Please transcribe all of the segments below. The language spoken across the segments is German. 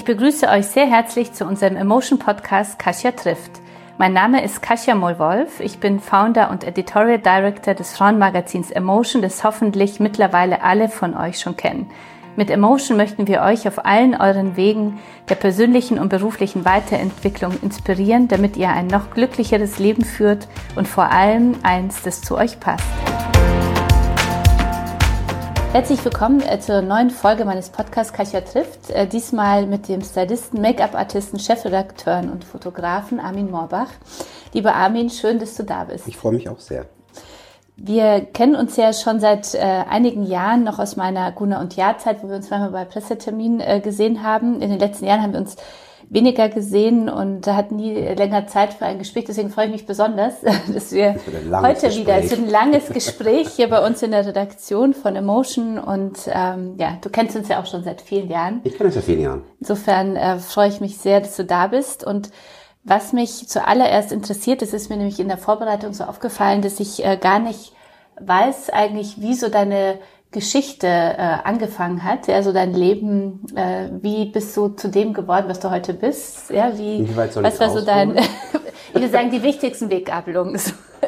Ich begrüße euch sehr herzlich zu unserem Emotion Podcast Kasia trifft. Mein Name ist Kasia Mollwolf. Ich bin Founder und Editorial Director des Frauenmagazins Emotion, das hoffentlich mittlerweile alle von euch schon kennen. Mit Emotion möchten wir euch auf allen euren Wegen der persönlichen und beruflichen Weiterentwicklung inspirieren, damit ihr ein noch glücklicheres Leben führt und vor allem eins, das zu euch passt. Herzlich willkommen äh, zur neuen Folge meines Podcasts Kasia trifft. Äh, diesmal mit dem Stylisten, Make-up-Artisten, Chefredakteuren und Fotografen Armin Moorbach. Lieber Armin, schön, dass du da bist. Ich freue mich auch sehr. Wir kennen uns ja schon seit äh, einigen Jahren, noch aus meiner Guna- und Jahrzeit, wo wir uns manchmal bei Presseterminen äh, gesehen haben. In den letzten Jahren haben wir uns weniger gesehen und hat nie länger Zeit für ein Gespräch. Deswegen freue ich mich besonders, dass wir heute Gespräch. wieder, es wird ein langes Gespräch hier bei uns in der Redaktion von Emotion und ähm, ja, du kennst uns ja auch schon seit vielen Jahren. Ich kenne uns seit vielen Jahren. Insofern äh, freue ich mich sehr, dass du da bist und was mich zuallererst interessiert, das ist mir nämlich in der Vorbereitung so aufgefallen, dass ich äh, gar nicht weiß eigentlich, wie so deine Geschichte äh, angefangen hat, also dein Leben, äh, wie bist du zu dem geworden, was du heute bist? Ja, wie, wie weit soll was war so dein, ich würde sagen, die wichtigsten Wegabelungen.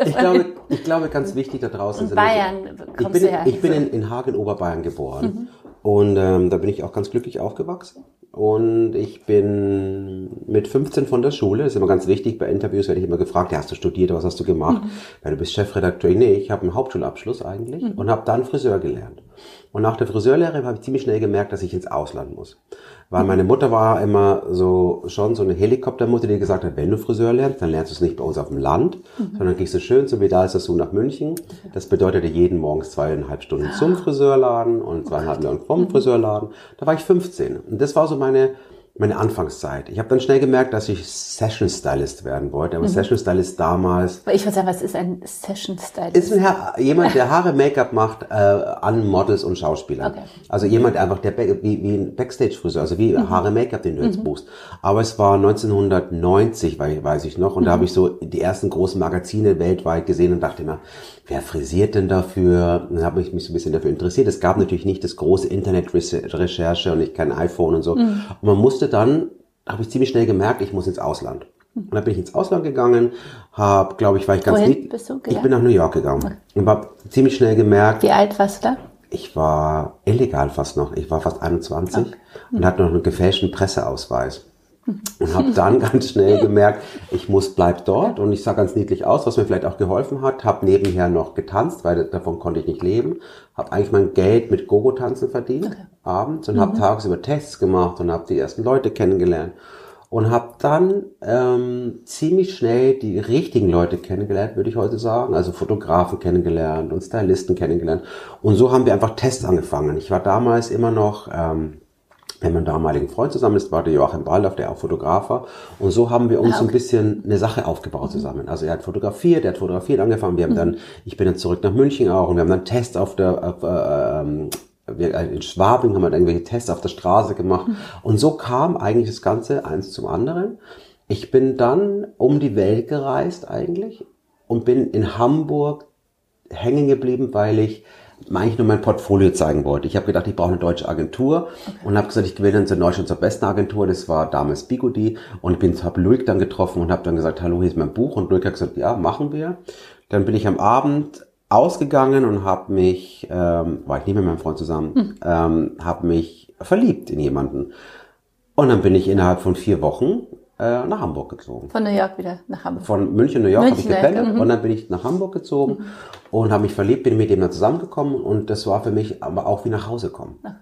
ich glaube, ich glaube, ganz wichtig da draußen in sind Bayern so, ich bin, ich bin in, in Hagen, Oberbayern geboren mhm. und ähm, da bin ich auch ganz glücklich aufgewachsen und ich bin mit 15 von der Schule, das ist immer ganz wichtig, bei Interviews werde ich immer gefragt, ja, hast du studiert, was hast du gemacht? Mhm. Ja, du bist Chefredakteur. Nee, ich habe einen Hauptschulabschluss eigentlich mhm. und habe dann Friseur gelernt. Und nach der Friseurlehre habe ich ziemlich schnell gemerkt, dass ich ins Ausland muss. Weil meine Mutter war immer so schon so eine Helikoptermutter, die gesagt hat, wenn du Friseur lernst, dann lernst du es nicht bei uns auf dem Land, mhm. sondern gehst du schön zum Vidal Sassoon nach München. Das bedeutete jeden morgens zweieinhalb Stunden zum Friseurladen und zweieinhalb Stunden vom Friseurladen. Da war ich 15. Und das war so meine meine Anfangszeit. Ich habe dann schnell gemerkt, dass ich Session Stylist werden wollte. Aber mhm. Session Stylist damals. Ich würde sagen, was ist ein Session Stylist? Ist ein Herr, jemand, der Haare, Make-up macht äh, an Models und Schauspielern. Okay. Also jemand einfach, der wie, wie ein Backstage-Friseur, also wie mhm. Haare, Make-up, den du jetzt mhm. buchst. Aber es war 1990, weiß ich noch, und da habe mhm. ich so die ersten großen Magazine weltweit gesehen und dachte mir, wer frisiert denn dafür? dann habe ich mich so ein bisschen dafür interessiert. Es gab natürlich nicht das große Internet-Recherche und ich kein iPhone und so. Mhm. Und man musste dann, habe ich ziemlich schnell gemerkt, ich muss ins Ausland. Mhm. Und dann bin ich ins Ausland gegangen, habe, glaube ich, war ich ganz Wohin lieb. Bist du ich bin nach New York gegangen okay. und habe ziemlich schnell gemerkt. Wie alt warst du da? Ich war illegal fast noch. Ich war fast 21 okay. und hatte noch einen gefälschten Presseausweis und habe dann ganz schnell gemerkt, ich muss bleib dort und ich sah ganz niedlich aus, was mir vielleicht auch geholfen hat. Habe nebenher noch getanzt, weil davon konnte ich nicht leben. Habe eigentlich mein Geld mit Gogo-Tanzen verdient okay. abends und mhm. habe tagsüber Tests gemacht und habe die ersten Leute kennengelernt und habe dann ähm, ziemlich schnell die richtigen Leute kennengelernt, würde ich heute sagen. Also Fotografen kennengelernt und Stylisten kennengelernt. Und so haben wir einfach Tests angefangen. Ich war damals immer noch ähm, mit meinem damaligen Freund zusammen ist, war der Joachim Baldauf, der auch Fotograf war. Und so haben wir uns ah, okay. so ein bisschen eine Sache aufgebaut mhm. zusammen. Also er hat fotografiert, er hat fotografiert angefangen. Wir haben mhm. dann, ich bin dann zurück nach München auch und wir haben dann Tests auf der, auf, äh, ähm, wir, äh, in Schwabing haben wir dann irgendwelche Tests auf der Straße gemacht. Mhm. Und so kam eigentlich das Ganze eins zum anderen. Ich bin dann um die Welt gereist eigentlich und bin in Hamburg hängen geblieben, weil ich eigentlich nur mein Portfolio zeigen wollte. Ich habe gedacht, ich brauche eine deutsche Agentur okay. und habe gesagt, ich gewinne dann zur Neustadt zur besten Agentur. Das war damals Bigodi und bin habe Luik dann getroffen und habe dann gesagt, hallo, hier ist mein Buch und Luik hat gesagt, ja, machen wir. Dann bin ich am Abend ausgegangen und habe mich, ähm, war ich nicht mit meinem Freund zusammen, hm. ähm, habe mich verliebt in jemanden. Und dann bin ich innerhalb von vier Wochen äh, nach Hamburg gezogen. Von New York wieder nach Hamburg. Von München, New York habe ich gependelt mhm. und dann bin ich nach Hamburg gezogen mhm. und habe mich verliebt, bin mit dem dann zusammengekommen und das war für mich aber auch wie nach Hause kommen. Ach.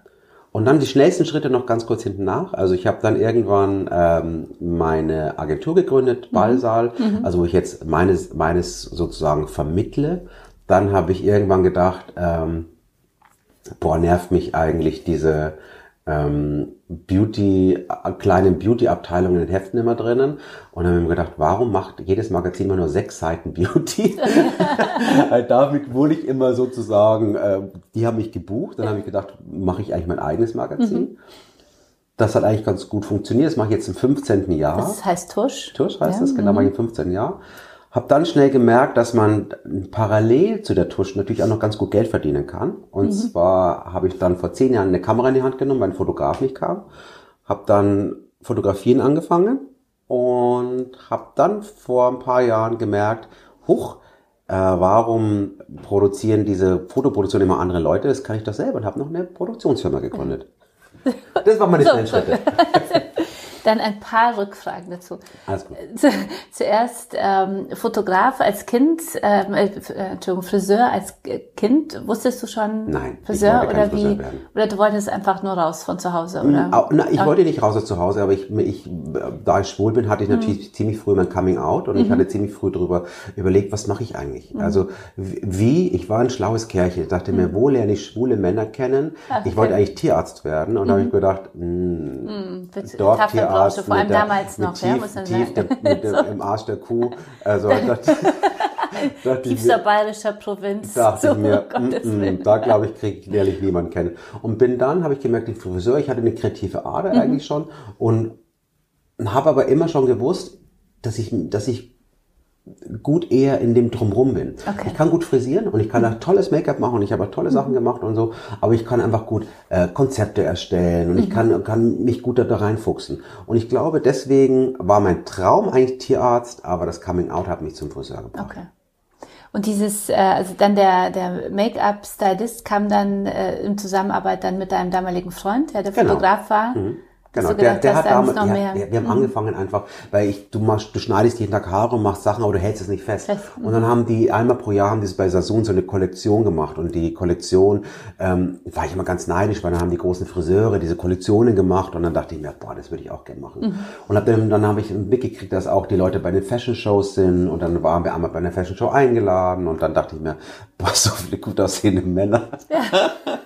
Und dann die schnellsten Schritte noch ganz kurz hinten nach. Also ich habe dann irgendwann ähm, meine Agentur gegründet, mhm. Ballsaal, mhm. also wo ich jetzt meines, meines sozusagen vermittle. Dann habe ich irgendwann gedacht, ähm, boah, nervt mich eigentlich diese ähm, Beauty, kleinen Beauty-Abteilungen in den Heften immer drinnen. Und dann haben wir gedacht, warum macht jedes Magazin immer nur sechs Seiten Beauty? Damit wurde ich immer sozusagen, äh, die haben mich gebucht. Dann habe ich gedacht, mache ich eigentlich mein eigenes Magazin. Mhm. Das hat eigentlich ganz gut funktioniert. Das mache ich jetzt im 15. Jahr. Das heißt Tusch. Tusch heißt ja, das, genau, mache ich im 15. Jahr. Hab dann schnell gemerkt, dass man parallel zu der Tusch natürlich auch noch ganz gut Geld verdienen kann. Und mhm. zwar habe ich dann vor zehn Jahren eine Kamera in die Hand genommen, weil ein Fotograf nicht kam habe dann Fotografieren angefangen und habe dann vor ein paar Jahren gemerkt, huch, äh, warum produzieren diese Fotoproduktion immer andere Leute? Das kann ich doch selber und habe noch eine Produktionsfirma gegründet. Das waren meine schnellen Schritte. Dann ein paar Rückfragen dazu. Alles gut. Zuerst ähm, Fotograf als Kind, ähm, äh, Entschuldigung, Friseur als Kind. Wusstest du schon Nein, Friseur oder wie? Werden. Oder du wolltest einfach nur raus von zu Hause oder? Na, ich wollte nicht raus aus zu Hause, aber ich, ich, da ich schwul bin, hatte ich natürlich mhm. ziemlich früh mein Coming Out und mhm. ich hatte ziemlich früh darüber überlegt, was mache ich eigentlich? Mhm. Also wie? Ich war ein schlaues Kerlchen. Dachte mir, mhm. wo lerne ich schwule Männer kennen? Ach, ich wollte eigentlich Tierarzt werden und da habe ich mhm. gedacht, mh, hm, Branche, vor allem der, damals noch, tief, ja, muss man tief sagen. Der, mit dem, im Arsch der Kuh. Also Tiefster bayerischer Provinz. Dachte so, ich mir, mm, mm, da glaube ich, kriege ich ehrlich niemanden kennen. Und bin dann, habe ich gemerkt, den Friseur, ich hatte eine kreative Ader mhm. eigentlich schon und habe aber immer schon gewusst, dass ich, dass ich gut eher in dem Drumrum bin. Okay. Ich kann gut frisieren und ich kann auch tolles Make-up machen und ich habe auch tolle Sachen mhm. gemacht und so, aber ich kann einfach gut äh, Konzepte erstellen und mhm. ich kann, kann mich gut da reinfuchsen. Und ich glaube, deswegen war mein Traum eigentlich Tierarzt, aber das Coming Out hat mich zum Friseur gebracht. Okay. Und dieses, äh, also dann der, der Make-up-Stylist kam dann äh, in Zusammenarbeit dann mit deinem damaligen Freund, der der genau. Fotograf war. Mhm. Genau, gedacht, der, der hat damals. Ja, wir, haben mhm. angefangen einfach, weil ich, du machst, du schneidest jeden Tag Haare und machst Sachen, aber du hältst es nicht fest. fest. Und dann haben die einmal pro Jahr haben die bei Sasun so eine Kollektion gemacht und die Kollektion ähm, war ich immer ganz neidisch, weil dann haben die großen Friseure diese Kollektionen gemacht und dann dachte ich mir, boah, das würde ich auch gerne machen. Mhm. Und hab dann, dann habe ich mitgekriegt, dass auch die Leute bei den Fashion Shows sind und dann waren wir einmal bei einer Fashion Show eingeladen und dann dachte ich mir, boah, so viele gut aussehende Männer. Ja.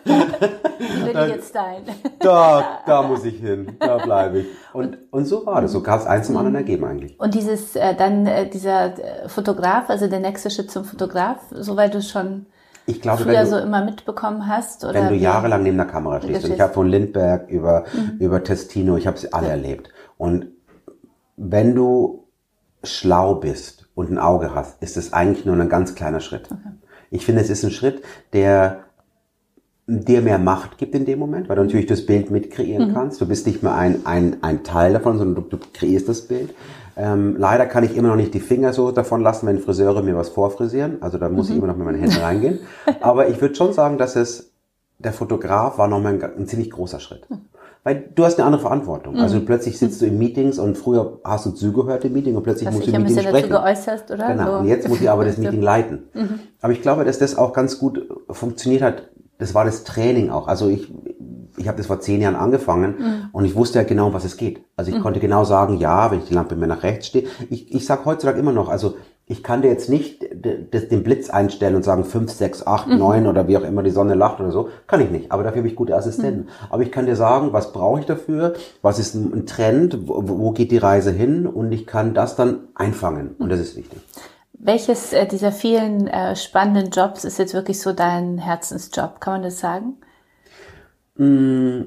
Will ich jetzt sein. Da, da muss ich hin, da bleibe ich. Und, und so war das. So gab es eins zum anderen ergeben eigentlich. Und dieses, äh, dann äh, dieser äh, Fotograf, also der nächste Schritt zum Fotograf, soweit du schon ich glaube, früher du, so immer mitbekommen hast? Oder wenn du jahrelang neben der Kamera stehst. Und ich habe von Lindberg über, mhm. über Testino, ich habe sie alle ja. erlebt. Und wenn du schlau bist und ein Auge hast, ist es eigentlich nur ein ganz kleiner Schritt. Okay. Ich finde, es ist ein Schritt, der dir mehr Macht gibt in dem Moment, weil du natürlich das Bild mitkreieren mhm. kannst. Du bist nicht mehr ein, ein, ein Teil davon, sondern du, du kreierst das Bild. Ähm, leider kann ich immer noch nicht die Finger so davon lassen, wenn Friseure mir was vorfrisieren. Also da muss mhm. ich immer noch mit meinen Händen reingehen. Aber ich würde schon sagen, dass es, der Fotograf war nochmal ein, ein ziemlich großer Schritt. Mhm. Weil du hast eine andere Verantwortung. Also mhm. plötzlich sitzt du in Meetings und früher hast du zugehört im Meeting und plötzlich musst du im Meeting sprechen. Dazu geäußert, oder? Genau. So. Und jetzt muss ich aber das Meeting leiten. Mhm. Aber ich glaube, dass das auch ganz gut funktioniert hat das war das Training auch. Also ich, ich habe das vor zehn Jahren angefangen mhm. und ich wusste ja genau, um was es geht. Also ich mhm. konnte genau sagen, ja, wenn ich die Lampe mir nach rechts stehe. Ich, ich sage heutzutage immer noch, also ich kann dir jetzt nicht den Blitz einstellen und sagen fünf, sechs, acht, mhm. neun oder wie auch immer die Sonne lacht oder so. Kann ich nicht. Aber dafür habe ich gute Assistenten. Mhm. Aber ich kann dir sagen, was brauche ich dafür? Was ist ein Trend? Wo, wo geht die Reise hin? Und ich kann das dann einfangen. Und das ist wichtig. Welches äh, dieser vielen äh, spannenden Jobs ist jetzt wirklich so dein Herzensjob? Kann man das sagen? Mm,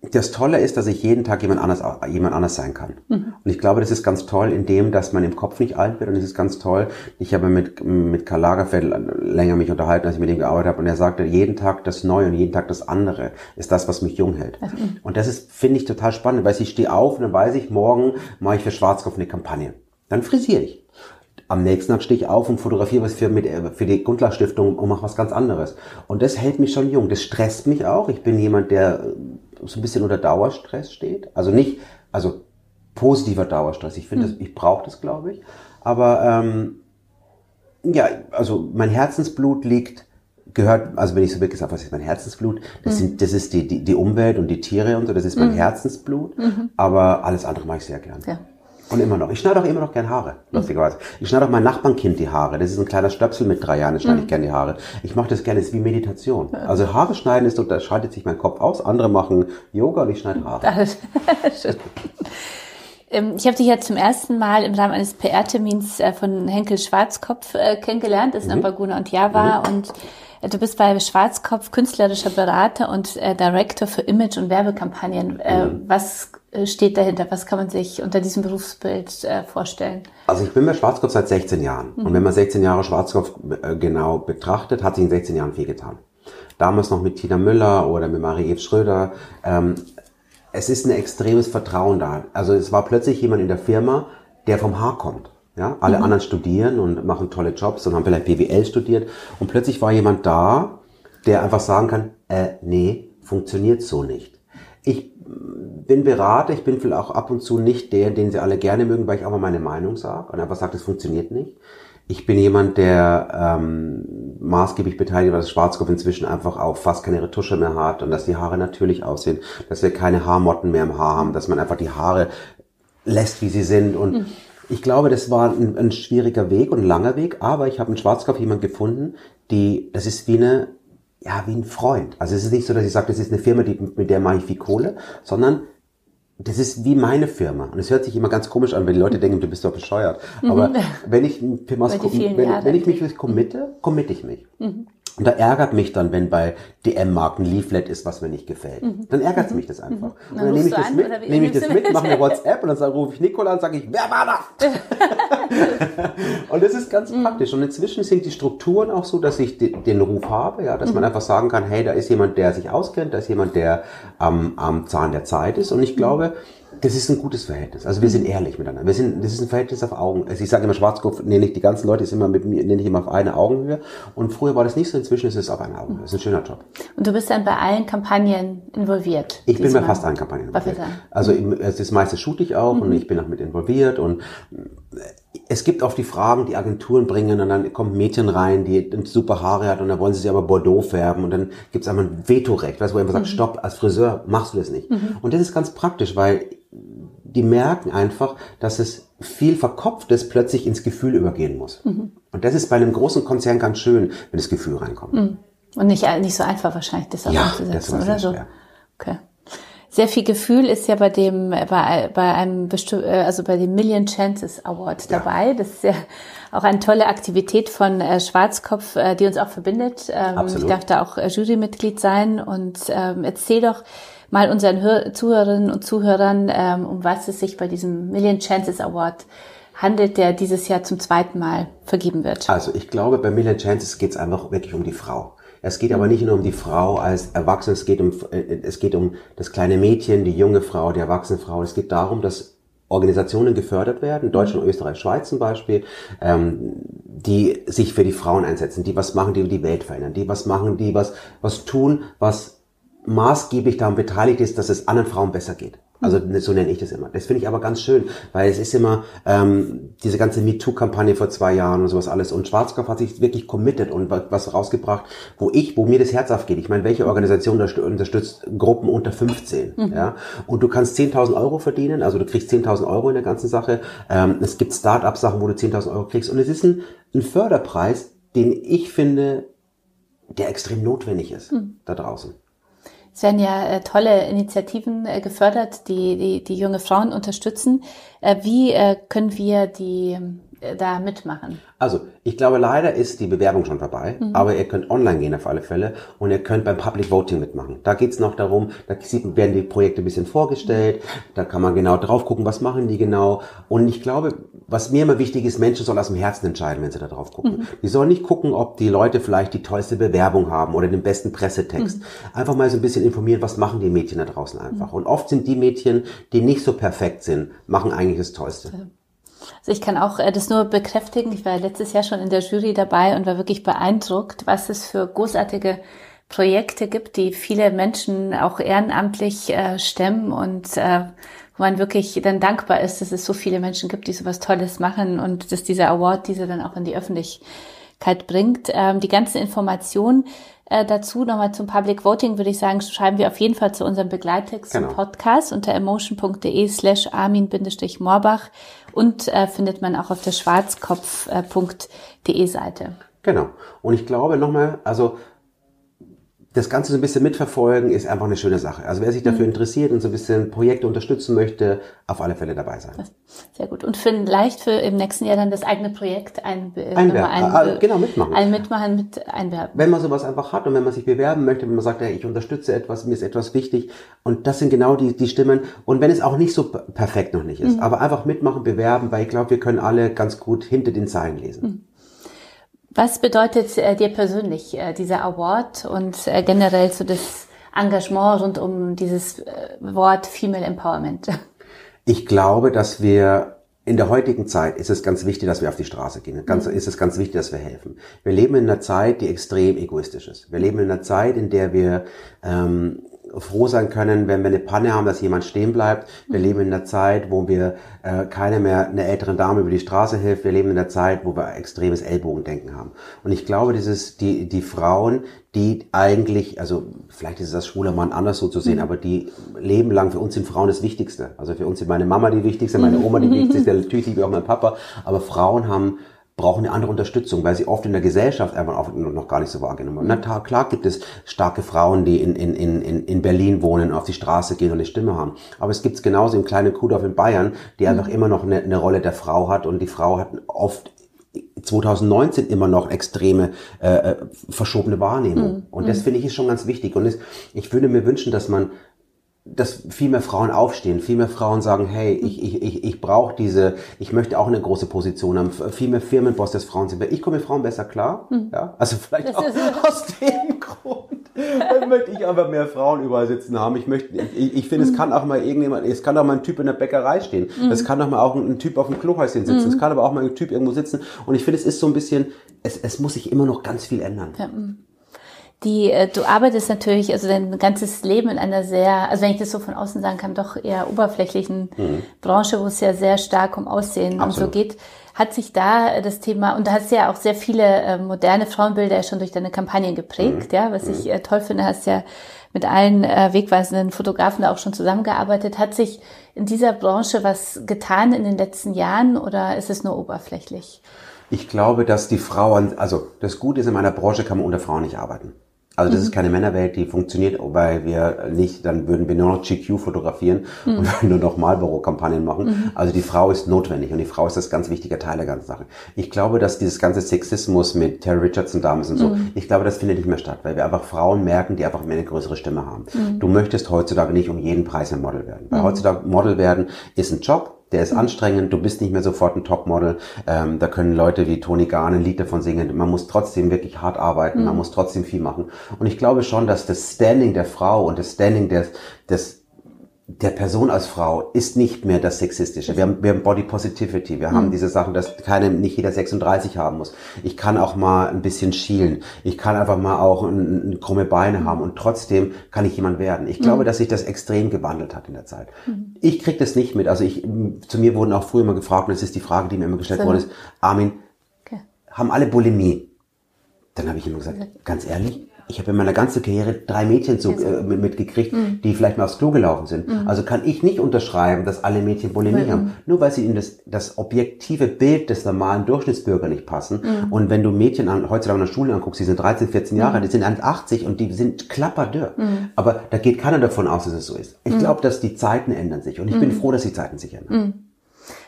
das Tolle ist, dass ich jeden Tag jemand anders, jemand anders sein kann. Mhm. Und ich glaube, das ist ganz toll, indem, dass man im Kopf nicht alt wird. Und es ist ganz toll. Ich habe mit, mit Karl Lagerfeld länger mich unterhalten, als ich mit ihm gearbeitet habe. Und er sagte, jeden Tag das Neue und jeden Tag das andere ist das, was mich jung hält. Mhm. Und das ist, finde ich, total spannend, weil ich stehe auf und dann weiß ich, morgen mache ich für Schwarzkopf eine Kampagne. Dann frisiere ich. Am nächsten Tag stehe ich auf und fotografiere was für, mit, äh, für die Grundlagstiftung und mache was ganz anderes. Und das hält mich schon jung. Das stresst mich auch. Ich bin jemand, der äh, so ein bisschen unter Dauerstress steht. Also nicht, also positiver Dauerstress. Ich finde, hm. ich brauche das, glaube ich. Aber ähm, ja, also mein Herzensblut liegt gehört, also wenn ich so wirklich sage, was ist mein Herzensblut, das, mhm. sind, das ist die, die, die Umwelt und die Tiere und so, das ist mein mhm. Herzensblut, mhm. aber alles andere mache ich sehr gern. Ja. Und immer noch. Ich schneide auch immer noch gern Haare, lustigerweise. Ich schneide auch mein Nachbarnkind die Haare. Das ist ein kleiner Stöpsel mit drei Jahren, das schneide ich mhm. gern die Haare. Ich mache das gerne, es ist wie Meditation. Also Haare schneiden ist da schaltet sich mein Kopf aus. Andere machen Yoga und ich schneide Haare. Ähm, ich habe dich ja zum ersten Mal im Rahmen eines PR-Termins äh, von Henkel Schwarzkopf äh, kennengelernt, das ist in mhm. Laguna und Java mhm. und Du bist bei Schwarzkopf künstlerischer Berater und äh, Director für Image- und Werbekampagnen. Äh, mhm. Was äh, steht dahinter? Was kann man sich unter diesem Berufsbild äh, vorstellen? Also ich bin bei Schwarzkopf seit 16 Jahren. Mhm. Und wenn man 16 Jahre Schwarzkopf äh, genau betrachtet, hat sich in 16 Jahren viel getan. Damals noch mit Tina Müller oder mit Marie-Eve Schröder. Ähm, es ist ein extremes Vertrauen da. Also es war plötzlich jemand in der Firma, der vom Haar kommt. Ja, alle mhm. anderen studieren und machen tolle Jobs und haben vielleicht BWL studiert. Und plötzlich war jemand da, der einfach sagen kann, äh, nee, funktioniert so nicht. Ich bin Berater, ich bin vielleicht auch ab und zu nicht der, den sie alle gerne mögen, weil ich einfach meine Meinung sage und einfach sage, das funktioniert nicht. Ich bin jemand, der ähm, maßgeblich beteiligt war, dass Schwarzkopf inzwischen einfach auch fast keine Retusche mehr hat und dass die Haare natürlich aussehen, dass wir keine Haarmotten mehr im Haar haben, dass man einfach die Haare lässt, wie sie sind. Und mhm. Ich glaube, das war ein, ein, schwieriger Weg und ein langer Weg, aber ich habe in Schwarzkopf jemand gefunden, die, das ist wie eine, ja, wie ein Freund. Also es ist nicht so, dass ich sage, das ist eine Firma, die, mit der mache ich viel Kohle, sondern das ist wie meine Firma. Und es hört sich immer ganz komisch an, wenn die Leute denken, du bist doch bescheuert. Mhm. Aber wenn ich, wenn, wenn, ich mich committe, committe ich mich. Mhm. Und da ärgert mich dann, wenn bei DM-Marken Leaflet ist, was mir nicht gefällt. Mhm. Dann ärgert mhm. mich das einfach. Mhm. Und dann, dann nehme ich das an, mit, nehme ich das mit, mache eine WhatsApp und dann rufe ich Nikola und sage ich, wer war das? und das ist ganz mhm. praktisch. Und inzwischen sind die Strukturen auch so, dass ich den, den Ruf habe, ja, dass man mhm. einfach sagen kann, hey, da ist jemand, der sich auskennt, da ist jemand, der am, am Zahn der Zeit ist. Und ich glaube, das ist ein gutes Verhältnis. Also wir sind ehrlich miteinander. Wir sind, das ist ein Verhältnis auf Augen. Also ich sage immer Schwarzkopf, nenne ich die ganzen Leute ist immer mit mir, nenne ich immer auf eine Augenhöhe. Und früher war das nicht so, inzwischen ist es auf einer Augenhöhe. Das ist ein schöner Job. Und du bist dann bei allen Kampagnen involviert? Ich bin bei fast allen Kampagnen involviert. Also das meiste shoot ich auch mhm. und ich bin auch mit involviert und es gibt oft die Fragen, die Agenturen bringen und dann kommt ein Mädchen rein, die super Haare hat und dann wollen sie sie aber Bordeaux färben und dann gibt es einmal ein Vetorecht, weißt, wo jemand mhm. sagt, stopp, als Friseur machst du das nicht. Mhm. Und das ist ganz praktisch, weil die merken einfach, dass es viel Verkopftes plötzlich ins Gefühl übergehen muss. Mhm. Und das ist bei einem großen Konzern ganz schön, wenn das Gefühl reinkommt. Mhm. Und nicht, nicht so einfach wahrscheinlich, das auch ja, umzusetzen, oder so. Schwer. Okay. Sehr viel Gefühl ist ja bei dem, bei, bei einem bestimmten, äh, also bei dem Million Chances Award dabei. Ja. Das ist ja auch eine tolle Aktivität von äh, Schwarzkopf, äh, die uns auch verbindet. Ähm, Absolut. Ich darf da auch äh, Jurymitglied sein und ähm, erzähl doch, mal unseren Hör Zuhörerinnen und Zuhörern, ähm, um was es sich bei diesem Million Chances Award handelt, der dieses Jahr zum zweiten Mal vergeben wird. Also ich glaube, bei Million Chances geht es einfach wirklich um die Frau. Es geht aber nicht nur um die Frau als Erwachsene, es geht um, äh, es geht um das kleine Mädchen, die junge Frau, die erwachsene Frau. Es geht darum, dass Organisationen gefördert werden, Deutschland. Österreich, Schweiz zum Beispiel, ähm, die sich für die Frauen einsetzen, die was machen, die die Welt verändern, die was machen, die was, was tun, was maßgeblich daran beteiligt ist, dass es anderen Frauen besser geht. Also so nenne ich das immer. Das finde ich aber ganz schön, weil es ist immer ähm, diese ganze MeToo-Kampagne vor zwei Jahren und sowas alles. Und Schwarzkopf hat sich wirklich committed und was rausgebracht, wo ich, wo mir das Herz aufgeht. Ich meine, welche Organisation unterstützt Gruppen unter 15? Mhm. Ja? Und du kannst 10.000 Euro verdienen, also du kriegst 10.000 Euro in der ganzen Sache. Ähm, es gibt Start-up-Sachen, wo du 10.000 Euro kriegst. Und es ist ein, ein Förderpreis, den ich finde, der extrem notwendig ist mhm. da draußen. Es werden ja äh, tolle Initiativen äh, gefördert, die, die die junge Frauen unterstützen. Äh, wie können wir die da mitmachen? Also, ich glaube, leider ist die Bewerbung schon vorbei, mhm. aber ihr könnt online gehen auf alle Fälle und ihr könnt beim Public Voting mitmachen. Da geht's noch darum, da werden die Projekte ein bisschen vorgestellt, da kann man genau drauf gucken, was machen die genau. Und ich glaube, was mir immer wichtig ist, Menschen sollen aus dem Herzen entscheiden, wenn sie da drauf gucken. Mhm. Die sollen nicht gucken, ob die Leute vielleicht die tollste Bewerbung haben oder den besten Pressetext. Mhm. Einfach mal so ein bisschen informieren, was machen die Mädchen da draußen einfach. Mhm. Und oft sind die Mädchen, die nicht so perfekt sind, machen eigentlich das Tollste. Also ich kann auch äh, das nur bekräftigen. Ich war letztes Jahr schon in der Jury dabei und war wirklich beeindruckt, was es für großartige Projekte gibt, die viele Menschen auch ehrenamtlich äh, stemmen und äh, wo man wirklich dann dankbar ist, dass es so viele Menschen gibt, die sowas Tolles machen und dass dieser Award diese dann auch in die Öffentlichkeit bringt. Ähm, die ganzen Informationen äh, dazu nochmal zum Public Voting würde ich sagen, schreiben wir auf jeden Fall zu unserem Begleittext genau. zum Podcast unter emotion.de slash armin-morbach und äh, findet man auch auf der schwarzkopf.de Seite. Genau. Und ich glaube nochmal, also das Ganze so ein bisschen mitverfolgen ist einfach eine schöne Sache. Also wer sich dafür mhm. interessiert und so ein bisschen Projekte unterstützen möchte, auf alle Fälle dabei sein. Sehr gut. Und vielleicht für im nächsten Jahr dann das eigene Projekt ein, einwerben. Ein, ah, genau, mitmachen. Ein Mitmachen mit einwerben. Wenn man sowas einfach hat und wenn man sich bewerben möchte, wenn man sagt, hey, ich unterstütze etwas, mir ist etwas wichtig. Und das sind genau die, die Stimmen. Und wenn es auch nicht so perfekt noch nicht ist, mhm. aber einfach mitmachen, bewerben, weil ich glaube, wir können alle ganz gut hinter den Zeilen lesen. Mhm. Was bedeutet äh, dir persönlich äh, dieser Award und äh, generell so das Engagement rund um dieses äh, Wort Female Empowerment? Ich glaube, dass wir in der heutigen Zeit ist es ganz wichtig, dass wir auf die Straße gehen. Ganz, mhm. ist es ganz wichtig, dass wir helfen. Wir leben in einer Zeit, die extrem egoistisch ist. Wir leben in einer Zeit, in der wir ähm, froh sein können, wenn wir eine Panne haben, dass jemand stehen bleibt. Wir leben in einer Zeit, wo wir äh, keine mehr eine ältere Dame über die Straße hilft. Wir leben in einer Zeit, wo wir extremes Ellbogendenken haben. Und ich glaube, dieses die die Frauen, die eigentlich, also vielleicht ist es das schwuler Mann anders so zu sehen, mhm. aber die leben lang für uns sind Frauen das Wichtigste. Also für uns sind meine Mama die wichtigste, meine Oma die wichtigste, natürlich liebe ich auch mein Papa. Aber Frauen haben brauchen eine andere Unterstützung, weil sie oft in der Gesellschaft einfach noch gar nicht so wahrgenommen werden. Na klar gibt es starke Frauen, die in, in, in, in Berlin wohnen, auf die Straße gehen und eine Stimme haben. Aber es gibt es genauso im kleinen Kuhdorf in Bayern, die mhm. einfach immer noch eine, eine Rolle der Frau hat und die Frau hat oft 2019 immer noch extreme äh, äh, verschobene Wahrnehmung. Mhm. Und das mhm. finde ich ist schon ganz wichtig. Und es, ich würde mir wünschen, dass man dass viel mehr Frauen aufstehen, viel mehr Frauen sagen, hey, ich, ich, ich, ich brauche diese, ich möchte auch eine große Position haben, viel mehr Firmenboss, dass Frauen sind. Ich komme mit Frauen besser klar, hm. ja, also vielleicht das auch aus dem Grund dann möchte ich einfach mehr Frauen überall sitzen haben. Ich möchte, ich, ich finde, mhm. es kann auch mal irgendjemand, es kann auch mal ein Typ in der Bäckerei stehen. Mhm. Es kann auch mal auch ein, Typ auf dem Klohäuschen sitzen. Mhm. Es kann aber auch mal ein Typ irgendwo sitzen. Und ich finde, es ist so ein bisschen, es, es muss sich immer noch ganz viel ändern. Ja. Die äh, du arbeitest natürlich, also dein ganzes Leben in einer sehr, also wenn ich das so von außen sagen kann, doch eher oberflächlichen mhm. Branche, wo es ja sehr stark um Aussehen Absolut. und so geht. Hat sich da das Thema, und da hast du ja auch sehr viele äh, moderne Frauenbilder schon durch deine Kampagnen geprägt, mhm. ja, was ich mhm. äh, toll finde, hast ja mit allen äh, wegweisenden Fotografen da auch schon zusammengearbeitet. Hat sich in dieser Branche was getan in den letzten Jahren oder ist es nur oberflächlich? Ich glaube, dass die Frauen, also das Gute ist, in meiner Branche kann man unter Frauen nicht arbeiten. Also das mhm. ist keine Männerwelt, die funktioniert, weil wir nicht, dann würden wir nur noch GQ fotografieren mhm. und würden nur noch Marlboro-Kampagnen machen. Mhm. Also die Frau ist notwendig und die Frau ist das ganz wichtige Teil der ganzen Sache. Ich glaube, dass dieses ganze Sexismus mit Terry Richardson damals und so, mhm. ich glaube, das findet nicht mehr statt, weil wir einfach Frauen merken, die einfach mehr eine größere Stimme haben. Mhm. Du möchtest heutzutage nicht um jeden Preis ein Model werden. Weil mhm. heutzutage Model werden ist ein Job, der ist anstrengend, du bist nicht mehr sofort ein Topmodel. Ähm, da können Leute wie Toni Garn ein Lied davon singen. Man muss trotzdem wirklich hart arbeiten, mhm. man muss trotzdem viel machen. Und ich glaube schon, dass das Standing der Frau und das Standing des, des der Person als Frau ist nicht mehr das Sexistische. Wir haben, wir haben Body Positivity. Wir mhm. haben diese Sachen, dass keine, nicht jeder 36 haben muss. Ich kann auch mal ein bisschen schielen. Ich kann einfach mal auch ein, ein krumme Beine haben und trotzdem kann ich jemand werden. Ich glaube, mhm. dass sich das extrem gewandelt hat in der Zeit. Mhm. Ich krieg das nicht mit. Also ich, zu mir wurden auch früher immer gefragt, und das ist die Frage, die mir immer gestellt so. worden ist, Armin, okay. haben alle Bulimie? Dann habe ich immer gesagt, ganz ehrlich, ich habe in meiner ganzen Karriere drei Mädchen so, äh, mitgekriegt, mhm. die vielleicht mal aufs Klo gelaufen sind. Mhm. Also kann ich nicht unterschreiben, dass alle Mädchen Bulimie mhm. haben. Nur weil sie in das, das objektive Bild des normalen Durchschnittsbürger nicht passen. Mhm. Und wenn du Mädchen an, heutzutage an der Schule anguckst, die sind 13, 14 Jahre, mhm. die sind 1,80 und die sind klapperdürr. Mhm. Aber da geht keiner davon aus, dass es so ist. Ich glaube, dass die Zeiten ändern sich. Und ich bin froh, dass die Zeiten sich ändern.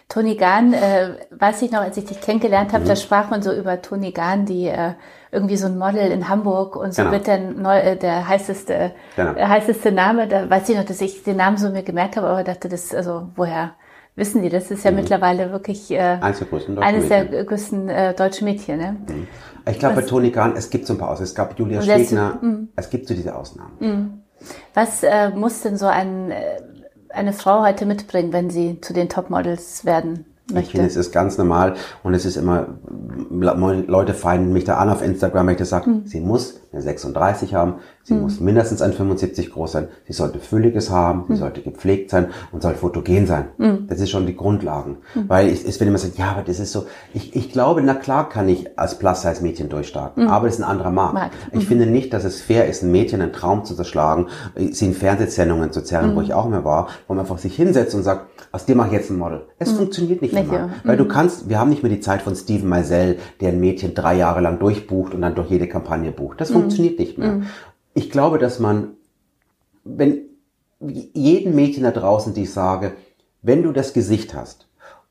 Toni Gahn, äh, weiß ich noch, als ich dich kennengelernt habe, da sprach man so über Toni Gahn, die äh, irgendwie so ein Model in Hamburg und so genau. wird der, neu, äh, der heißeste, genau. der heißeste Name. Da weiß ich noch, dass ich den Namen so mir gemerkt habe, aber dachte, das, also woher wissen die? Das ist ja mhm. mittlerweile wirklich äh, eines der größten, eines der größten äh, deutschen Mädchen. Ne? Mhm. Ich glaube bei Toni Gahn, es gibt so ein paar Ausnahmen. Es gab Julia Stegner, mhm. es gibt so diese Ausnahmen. Mhm. Was äh, muss denn so ein, äh, eine Frau heute mitbringen, wenn sie zu den Topmodels werden Möchte. Ich finde, es ist ganz normal und es ist immer, Leute feinden mich da an auf Instagram, wenn ich das sage, mhm. sie muss eine 36 haben, sie mhm. muss mindestens ein 75 groß sein, sie sollte Fülliges haben, sie mhm. sollte gepflegt sein und soll fotogen sein. Mhm. Das ist schon die Grundlagen. Mhm. Weil ich, ich will immer sagen, ja, aber das ist so, ich, ich glaube, na klar kann ich als Plus-Size-Mädchen durchstarten, mhm. aber das ist ein anderer Markt. Markt. Ich finde nicht, dass es fair ist, ein Mädchen einen Traum zu zerschlagen, sie in Fernsehsendungen zu zerren, wo ich auch mehr war, wo man einfach sich hinsetzt und sagt, aus dir mache ich jetzt ein Model. Es funktioniert nicht ja. Weil mhm. du kannst, wir haben nicht mehr die Zeit von Steven Meisel, der ein Mädchen drei Jahre lang durchbucht und dann durch jede Kampagne bucht. Das mhm. funktioniert nicht mehr. Mhm. Ich glaube, dass man, wenn jeden Mädchen da draußen, die ich sage, wenn du das Gesicht hast,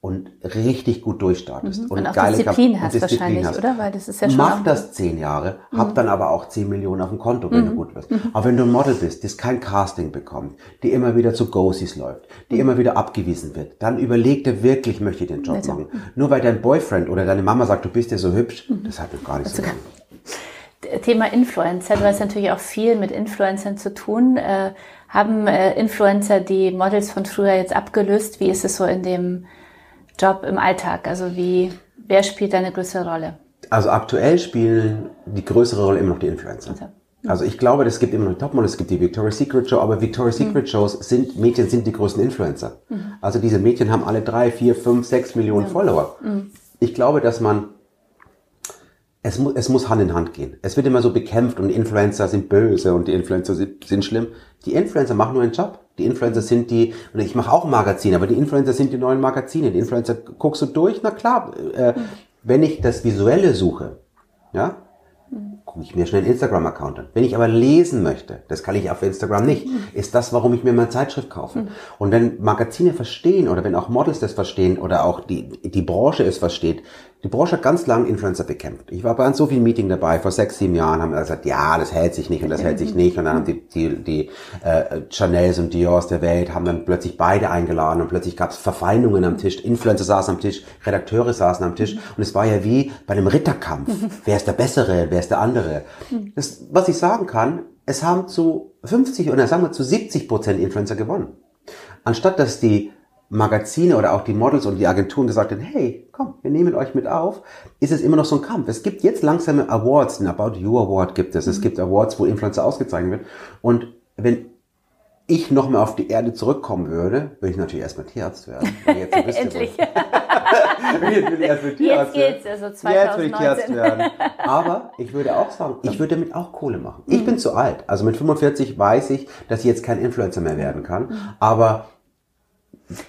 und richtig gut durchstartest mhm. und, und auch geile Disziplin Kap hast Disziplin wahrscheinlich, hast. oder? Weil das ist ja schon Mach das zehn Jahre, mhm. hab dann aber auch zehn Millionen auf dem Konto, wenn mhm. du gut wirst. Mhm. Aber wenn du ein Model bist, das kein Casting bekommt, die immer wieder zu Ghosties läuft, die mhm. immer wieder abgewiesen wird, dann überleg dir wirklich, möchte ich den Job also. machen. Nur weil dein Boyfriend oder deine Mama sagt, du bist ja so hübsch, mhm. das hat doch gar nicht also so. Thema Influencer. Du hast natürlich auch viel mit Influencern zu tun. Äh, haben äh, Influencer die Models von früher jetzt abgelöst? Wie ist es so in dem Job im Alltag? Also wie, wer spielt da eine größere Rolle? Also aktuell spielen die größere Rolle immer noch die Influencer. Also, also ich glaube, es gibt immer noch Topmodels, es gibt die Victoria's Secret Show, aber Victoria's Secret mhm. Shows sind, Mädchen sind die größten Influencer. Mhm. Also diese Mädchen haben alle drei, vier, fünf, sechs Millionen ja. Follower. Mhm. Ich glaube, dass man es, mu es muss Hand in Hand gehen. Es wird immer so bekämpft und Influencer sind böse und die Influencer sind, sind schlimm. Die Influencer machen nur einen Job. Die Influencer sind die, und ich mache auch ein Magazin, aber die Influencer sind die neuen Magazine. Die Influencer guckst du durch, na klar, äh, wenn ich das Visuelle suche, ja, gucke ich mir schnell einen Instagram-Account an. Wenn ich aber lesen möchte, das kann ich auf Instagram nicht, ist das, warum ich mir meine Zeitschrift kaufe. Und wenn Magazine verstehen oder wenn auch Models das verstehen oder auch die, die Branche es versteht, die Branche hat ganz lange Influencer bekämpft. Ich war bei so vielen Meetings dabei, vor sechs, sieben Jahren haben wir gesagt, ja, das hält sich nicht und das hält sich nicht. Und dann haben die, die, die äh, Chanels und Diors der Welt haben dann plötzlich beide eingeladen und plötzlich gab es Verfeindungen am Tisch. Influencer saßen am Tisch, Redakteure saßen am Tisch. Und es war ja wie bei einem Ritterkampf. Wer ist der Bessere, wer ist der andere? Das, was ich sagen kann, es haben zu 50 oder sagen wir zu 70 Prozent Influencer gewonnen. Anstatt dass die Magazine oder auch die Models und die Agenturen gesagt haben, hey, komm, wir nehmen euch mit auf, ist es immer noch so ein Kampf. Es gibt jetzt langsame Awards, ein About You Award gibt es, es gibt Awards, wo Influencer ausgezeichnet wird. Und wenn ich noch mal auf die Erde zurückkommen würde, würde ich natürlich erstmal Tierarzt werden. Jetzt Endlich. jetzt will ich erstmal Tierarzt jetzt geht's, also 2019. Jetzt will ich Tierarzt werden. Aber ich würde auch sagen, ich würde damit auch Kohle machen. Ich mhm. bin zu alt. Also mit 45 weiß ich, dass ich jetzt kein Influencer mehr werden kann. Mhm. Aber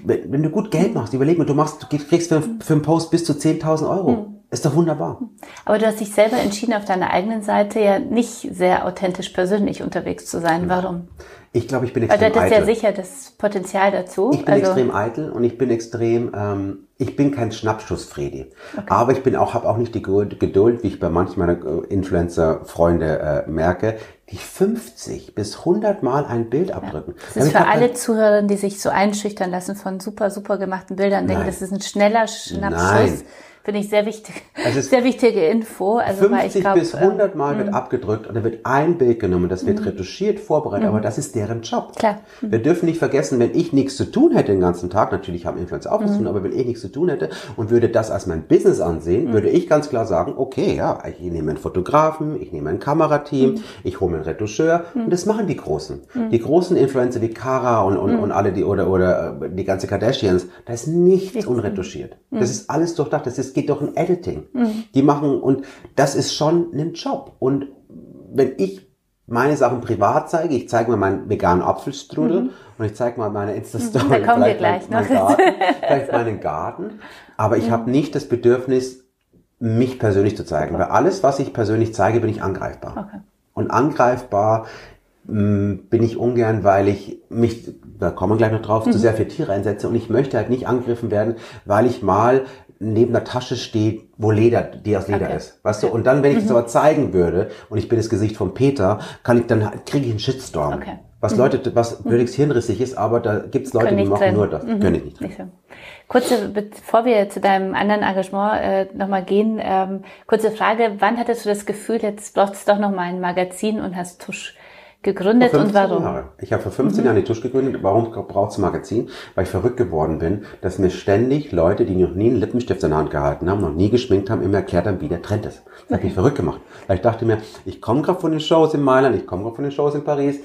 wenn, du gut Geld machst, überleg mal, du machst, du kriegst für, für einen Post bis zu 10.000 Euro. Hm. Ist doch wunderbar. Aber du hast dich selber entschieden, auf deiner eigenen Seite ja nicht sehr authentisch persönlich unterwegs zu sein. Warum? Ich glaube, ich bin extrem eitel. Weil du hast ja sicher das Potenzial dazu. Ich bin also extrem eitel und ich bin extrem, ähm, ich bin kein Schnappschuss-Fredi. Okay. Aber ich bin auch, habe auch nicht die Geduld, wie ich bei manchen meiner äh, Influencer-Freunde äh, merke, die 50 bis 100 Mal ein Bild abdrücken. Ja. Das ist für alle Zuhörer, die sich so einschüchtern lassen von super, super gemachten Bildern, denken, das ist ein schneller Schnappschuss. Nein. Finde ich sehr wichtig. sehr wichtige Info. Also 50 ich glaub, bis 100 Mal äh, wird abgedrückt und da wird ein Bild genommen, das wird mhm. retuschiert, vorbereitet, mhm. aber das ist deren Job. Klar. Wir dürfen nicht vergessen, wenn ich nichts zu tun hätte den ganzen Tag, natürlich haben Influencer auch was zu tun, aber wenn ich nichts zu tun hätte und würde das als mein Business ansehen, würde ich ganz klar sagen, okay, ja, ich nehme einen Fotografen, ich nehme ein Kamerateam, ich hole mir einen Retoucheur und das machen die Großen. Die großen Influencer wie Kara und, und, und alle die oder, oder äh, die ganze Kardashians, da ist nichts unretuschiert. Das ist alles durchdacht, das ist geht doch ein Editing. Mhm. Die machen, und das ist schon ein Job. Und wenn ich meine Sachen privat zeige, ich zeige mal meinen veganen Apfelstrudel mhm. und ich zeige mal meine Insta-Story. Da kommen wir gleich noch. Garten, vielleicht meinen Garten. Aber ich mhm. habe nicht das Bedürfnis, mich persönlich zu zeigen. Okay. Weil alles, was ich persönlich zeige, bin ich angreifbar. Okay. Und angreifbar mh, mm, bin ich ungern, weil ich mich, da kommen wir gleich noch drauf, mhm. zu sehr für Tiere einsetze und ich möchte halt nicht angegriffen werden, weil ich mal neben der Tasche steht, wo Leder, die aus Leder okay. ist. Weißt okay. du? Und dann, wenn ich mhm. das aber zeigen würde und ich bin das Gesicht von Peter, kann ich dann kriege ich einen Shitstorm. Okay. Was mhm. Leute, was mhm. völlig hirnrissig ist, aber da gibt's Leute, die machen drin. nur das. Mhm. Können ich nicht. nicht so. Kurze, bevor wir zu deinem anderen Engagement äh, nochmal gehen, ähm, kurze Frage, wann hattest du das Gefühl, jetzt brauchst du doch nochmal ein Magazin und hast Tusch gegründet und warum? Jahre. Ich habe vor 15 mhm. Jahren die Tusch gegründet. Warum braucht es Magazin? Weil ich verrückt geworden bin, dass mir ständig Leute, die noch nie einen Lippenstift in der Hand gehalten haben, noch nie geschminkt haben, immer erklärt haben, wie der Trend ist. Das okay. hat mich verrückt gemacht. Weil ich dachte mir, ich komme gerade von den Shows in Mailand, ich komme gerade von den Shows in Paris.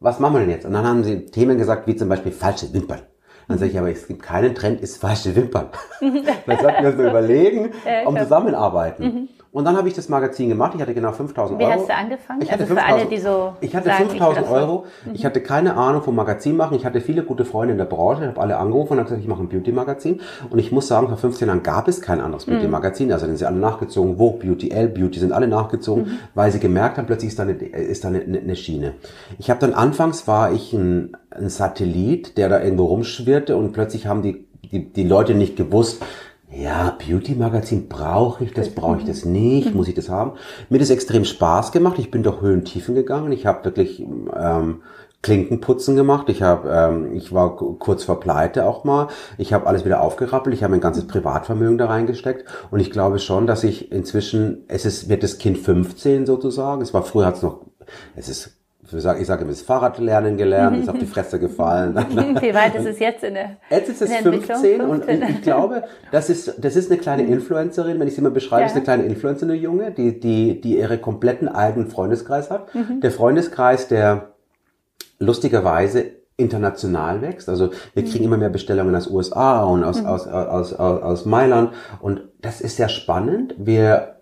Was machen wir denn jetzt? Und dann haben sie Themen gesagt, wie zum Beispiel falsche Wimpern. Dann sage ich, aber es gibt keinen Trend, ist falsche Wimpern. dann sollten wir uns mal überlegen, um zusammenarbeiten. Mhm. Und dann habe ich das Magazin gemacht. Ich hatte genau 5000 Euro. Wie hast du angefangen? Ich hatte also für alle, die so Ich hatte 5000 Euro. Mhm. Ich hatte keine Ahnung vom Magazin machen. Ich hatte viele gute Freunde in der Branche. Ich habe alle angerufen und habe gesagt, ich mache ein Beauty-Magazin. Und ich muss sagen, vor 15 Jahren gab es kein anderes mhm. Beauty-Magazin. Also sind sie alle nachgezogen. Vogue, Beauty, L, Beauty sind alle nachgezogen, mhm. weil sie gemerkt haben, plötzlich ist da eine, ist da eine, eine Schiene. Ich habe dann anfangs war ich ein, ein Satellit, der da irgendwo rumschwirrte und plötzlich haben die die, die Leute nicht gewusst, ja, Beauty-Magazin brauche ich das, brauche ich das nicht, muss ich das haben? Mir hat es extrem Spaß gemacht. Ich bin durch Höhen Tiefen gegangen. Ich habe wirklich ähm, Klinkenputzen gemacht. Ich habe, ähm, ich war kurz vor Pleite auch mal. Ich habe alles wieder aufgerappelt. Ich habe mein ganzes Privatvermögen da reingesteckt. Und ich glaube schon, dass ich inzwischen, es ist, wird das Kind 15 sozusagen. Es war früher hat es noch, es ist ich sage, ich sage das Fahrradlernen gelernt, ist auf die Fresse gefallen. Wie weit ist es jetzt in der Jetzt ist es 15 und ich glaube, das ist, das ist eine kleine Influencerin, wenn ich sie mal beschreibe, ja. ist eine kleine Influencer, eine Junge, die, die, die ihre kompletten eigenen Freundeskreis hat. Mhm. Der Freundeskreis, der lustigerweise international wächst. Also wir kriegen mhm. immer mehr Bestellungen aus USA und aus, mhm. aus, aus, aus, aus Mailand. Und das ist sehr spannend. Wir,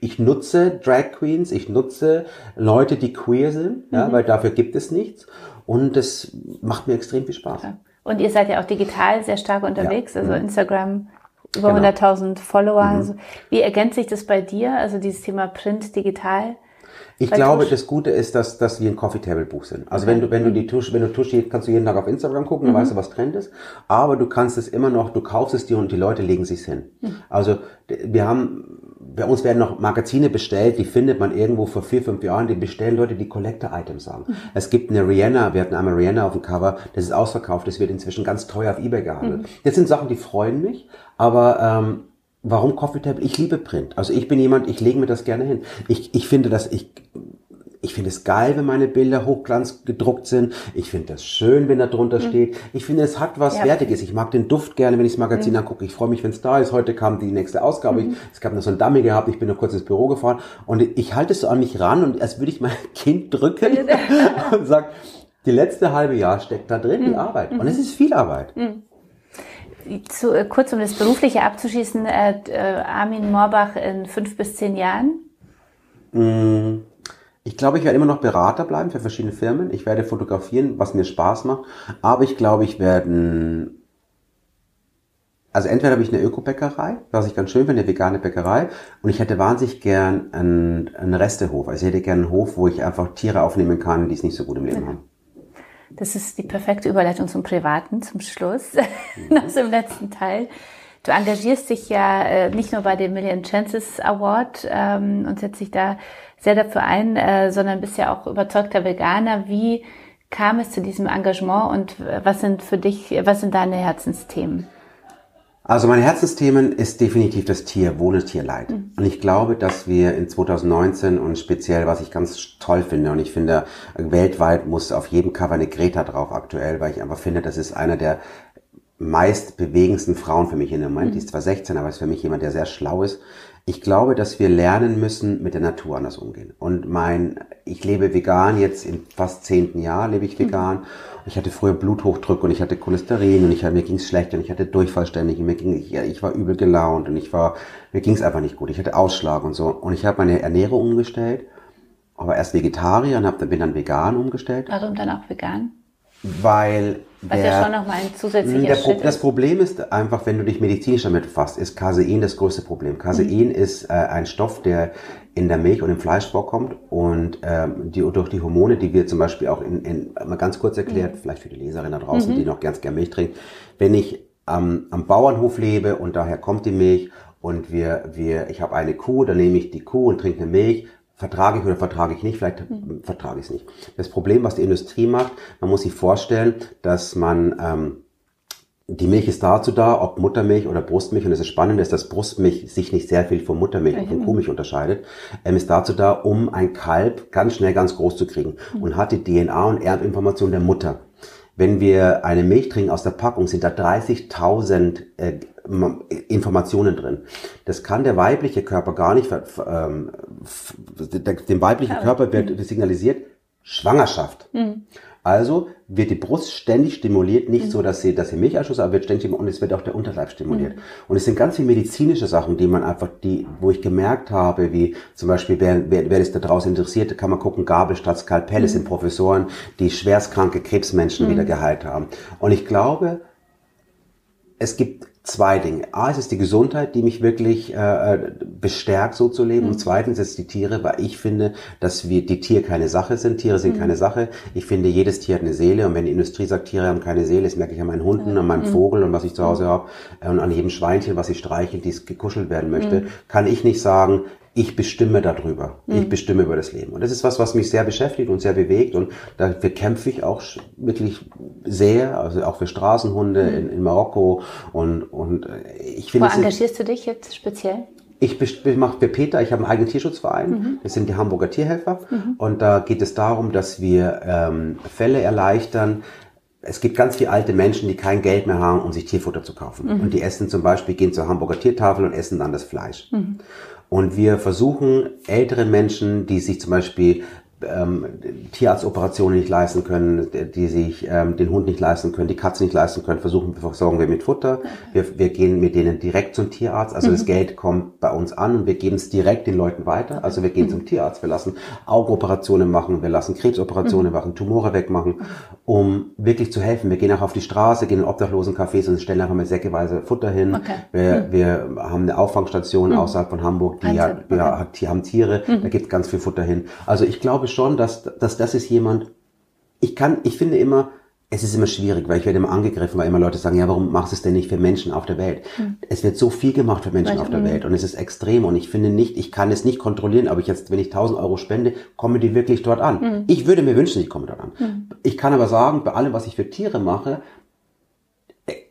ich nutze Drag Queens, ich nutze Leute, die queer sind, mhm. ja, weil dafür gibt es nichts. Und das macht mir extrem viel Spaß. Und ihr seid ja auch digital sehr stark unterwegs, ja. also mhm. Instagram über genau. 100.000 Follower. Mhm. Also wie ergänzt sich das bei dir? Also dieses Thema Print, digital? Ich glaube, das Gute ist, dass, dass wir ein Coffee Table Buch sind. Also okay. wenn du, wenn du die Tusch, wenn du Tusch, kannst du jeden Tag auf Instagram gucken, dann mhm. weißt du, was Trend ist. Aber du kannst es immer noch, du kaufst es dir und die Leute legen sich's hin. Mhm. Also, wir haben, bei uns werden noch Magazine bestellt, die findet man irgendwo vor vier, fünf Jahren, die bestellen Leute, die Collector-Items haben. Mhm. Es gibt eine Rihanna, wir hatten einmal Rihanna auf dem Cover, das ist ausverkauft, das wird inzwischen ganz teuer auf Ebay gehandelt. Mhm. Das sind Sachen, die freuen mich, aber, ähm, Warum Coffee Table? Ich liebe Print. Also ich bin jemand, ich lege mir das gerne hin. Ich, ich finde das, ich, ich finde es geil, wenn meine Bilder hochglanz gedruckt sind. Ich finde das schön, wenn da drunter mhm. steht. Ich finde, es hat was ja. Wertiges. Ich mag den Duft gerne, wenn ich das Magazin mhm. angucke. Ich freue mich, wenn es da ist. Heute kam die nächste Ausgabe. Mhm. Ich, es gab noch so ein Dummy gehabt. Ich bin noch kurz ins Büro gefahren und ich halte es so an mich ran und als würde ich mein Kind drücken und sag, die letzte halbe Jahr steckt da drin, die mhm. Arbeit. Und es mhm. ist viel Arbeit. Mhm zu, äh, kurz um das Berufliche abzuschließen, äh, äh, Armin Morbach in fünf bis zehn Jahren? Mm, ich glaube, ich werde immer noch Berater bleiben für verschiedene Firmen. Ich werde fotografieren, was mir Spaß macht. Aber ich glaube, ich werde also entweder habe ich eine Öko-Bäckerei, was ich ganz schön finde, eine vegane Bäckerei, und ich hätte wahnsinnig gern einen, einen Restehof. Also ich hätte gern einen Hof, wo ich einfach Tiere aufnehmen kann, die es nicht so gut im Leben haben. Das ist die perfekte Überleitung zum Privaten, zum Schluss, mhm. aus dem letzten Teil. Du engagierst dich ja äh, nicht nur bei dem Million Chances Award ähm, und setzt dich da sehr dafür ein, äh, sondern bist ja auch überzeugter Veganer. Wie kam es zu diesem Engagement und was sind für dich, was sind deine Herzensthemen? Also mein Herzensthemen ist definitiv das Tier, Wohl und Tierleid. Mhm. Und ich glaube, dass wir in 2019 und speziell, was ich ganz toll finde, und ich finde, weltweit muss auf jedem Cover eine Greta drauf aktuell, weil ich einfach finde, das ist einer der meist bewegendsten Frauen für mich in dem Moment. Mhm. Die ist zwar 16, aber ist für mich jemand, der sehr schlau ist. Ich glaube, dass wir lernen müssen, mit der Natur anders umgehen. Und mein, ich lebe vegan, jetzt im fast zehnten Jahr lebe ich vegan. Mhm. Ich hatte früher Bluthochdruck und ich hatte Cholesterin und ich, mir ging es schlecht und ich hatte Durchfall ständig und mir ging, ich, ich war übel gelaunt und ich war, mir ging es einfach nicht gut. Ich hatte Ausschlag und so. Und ich habe meine Ernährung umgestellt, aber erst Vegetarier und hab, bin dann vegan umgestellt. Warum dann auch vegan? Weil was der, ja schon nochmal ein zusätzlicher Pro, Das Problem ist einfach, wenn du dich medizinisch damit befasst, ist Casein das größte Problem. Casein mhm. ist äh, ein Stoff, der in der Milch und im Fleisch vorkommt und ähm, die durch die Hormone, die wir zum Beispiel auch in, in mal ganz kurz erklärt, mhm. vielleicht für die Leserin da draußen, mhm. die noch ganz gern Milch trinkt, wenn ich ähm, am Bauernhof lebe und daher kommt die Milch und wir, wir, ich habe eine Kuh, dann nehme ich die Kuh und trinke eine Milch, vertrage ich oder vertrage ich nicht, vielleicht mhm. vertrage ich es nicht. Das Problem, was die Industrie macht, man muss sich vorstellen, dass man ähm, die Milch ist dazu da, ob Muttermilch oder Brustmilch, und es ist spannend, ist, dass Brustmilch sich nicht sehr viel von Muttermilch und von Kuhmilch unterscheidet, ähm, ist dazu da, um ein Kalb ganz schnell ganz groß zu kriegen mhm. und hat die DNA und Erbinformation der Mutter. Wenn wir eine Milch trinken aus der Packung, sind da 30.000 äh, Informationen drin. Das kann der weibliche Körper gar nicht, ähm, dem weiblichen Körper wird mhm. signalisiert, Schwangerschaft. Mhm. Also wird die Brust ständig stimuliert, nicht mhm. so, dass sie, dass sie Milcheinschuss, aber wird ständig und es wird auch der Unterleib stimuliert. Mhm. Und es sind ganz viele medizinische Sachen, die man einfach, die, wo ich gemerkt habe, wie zum Beispiel, wer, wer, wer das da draußen interessiert, kann man gucken, Gabel statt Skalpell, mhm. sind Professoren, die schwerstkranke Krebsmenschen wieder geheilt haben. Und ich glaube, es gibt zwei Dinge. A, es ist die Gesundheit, die mich wirklich äh, äh, bestärkt, so zu leben. Mhm. Und zweitens ist es die Tiere, weil ich finde, dass wir die Tiere keine Sache sind. Tiere sind mhm. keine Sache. Ich finde, jedes Tier hat eine Seele. Und wenn die Industrie sagt, Tiere haben keine Seele, das merke ich an meinen Hunden, an meinem mhm. Vogel und was ich zu Hause habe, äh, und an jedem Schweinchen, was ich streiche, die gekuschelt werden möchte, mhm. kann ich nicht sagen, ich bestimme darüber. Mhm. Ich bestimme über das Leben. Und das ist was, was mich sehr beschäftigt und sehr bewegt. Und dafür kämpfe ich auch wirklich sehr, also auch für Straßenhunde mhm. in, in, Marokko. Und, und äh, ich finde. Wo engagierst du dich jetzt speziell? Ich mache für Peter, ich habe einen eigenen Tierschutzverein, mhm. das sind die Hamburger Tierhelfer. Mhm. Und da geht es darum, dass wir ähm, Fälle erleichtern, es gibt ganz viele alte Menschen, die kein Geld mehr haben, um sich Tierfutter zu kaufen. Mhm. Und die essen zum Beispiel, gehen zur Hamburger Tiertafel und essen dann das Fleisch. Mhm. Und wir versuchen ältere Menschen, die sich zum Beispiel ähm, Tierarztoperationen nicht leisten können, die sich ähm, den Hund nicht leisten können, die Katze nicht leisten können, versuchen, versorgen wir mit Futter. Wir, wir gehen mit denen direkt zum Tierarzt. Also mhm. das Geld kommt bei uns an und wir geben es direkt den Leuten weiter. Also wir gehen mhm. zum Tierarzt, wir lassen Augenoperationen machen, wir lassen Krebsoperationen mhm. machen, Tumore wegmachen, um wirklich zu helfen. Wir gehen auch auf die Straße, gehen in Obdachlosencafés und stellen einfach mal säckeweise Futter hin. Okay. Wir, mhm. wir haben eine Auffangstation mhm. außerhalb von Hamburg, die, hat, okay. ja, die haben Tiere, mhm. da gibt es ganz viel Futter hin. Also ich glaube schon, dass, dass das ist jemand, ich kann, ich finde immer, es ist immer schwierig, weil ich werde immer angegriffen, weil immer Leute sagen, ja, warum machst du es denn nicht für Menschen auf der Welt? Mhm. Es wird so viel gemacht für Menschen auf der. Welt und es ist extrem und ich finde nicht, ich kann es nicht kontrollieren, aber ich jetzt, wenn ich 1000 Euro spende, kommen die wirklich dort an. Mhm. Ich würde mir wünschen, ich komme dort an. Mhm. Ich kann aber sagen, bei allem, was ich für Tiere mache,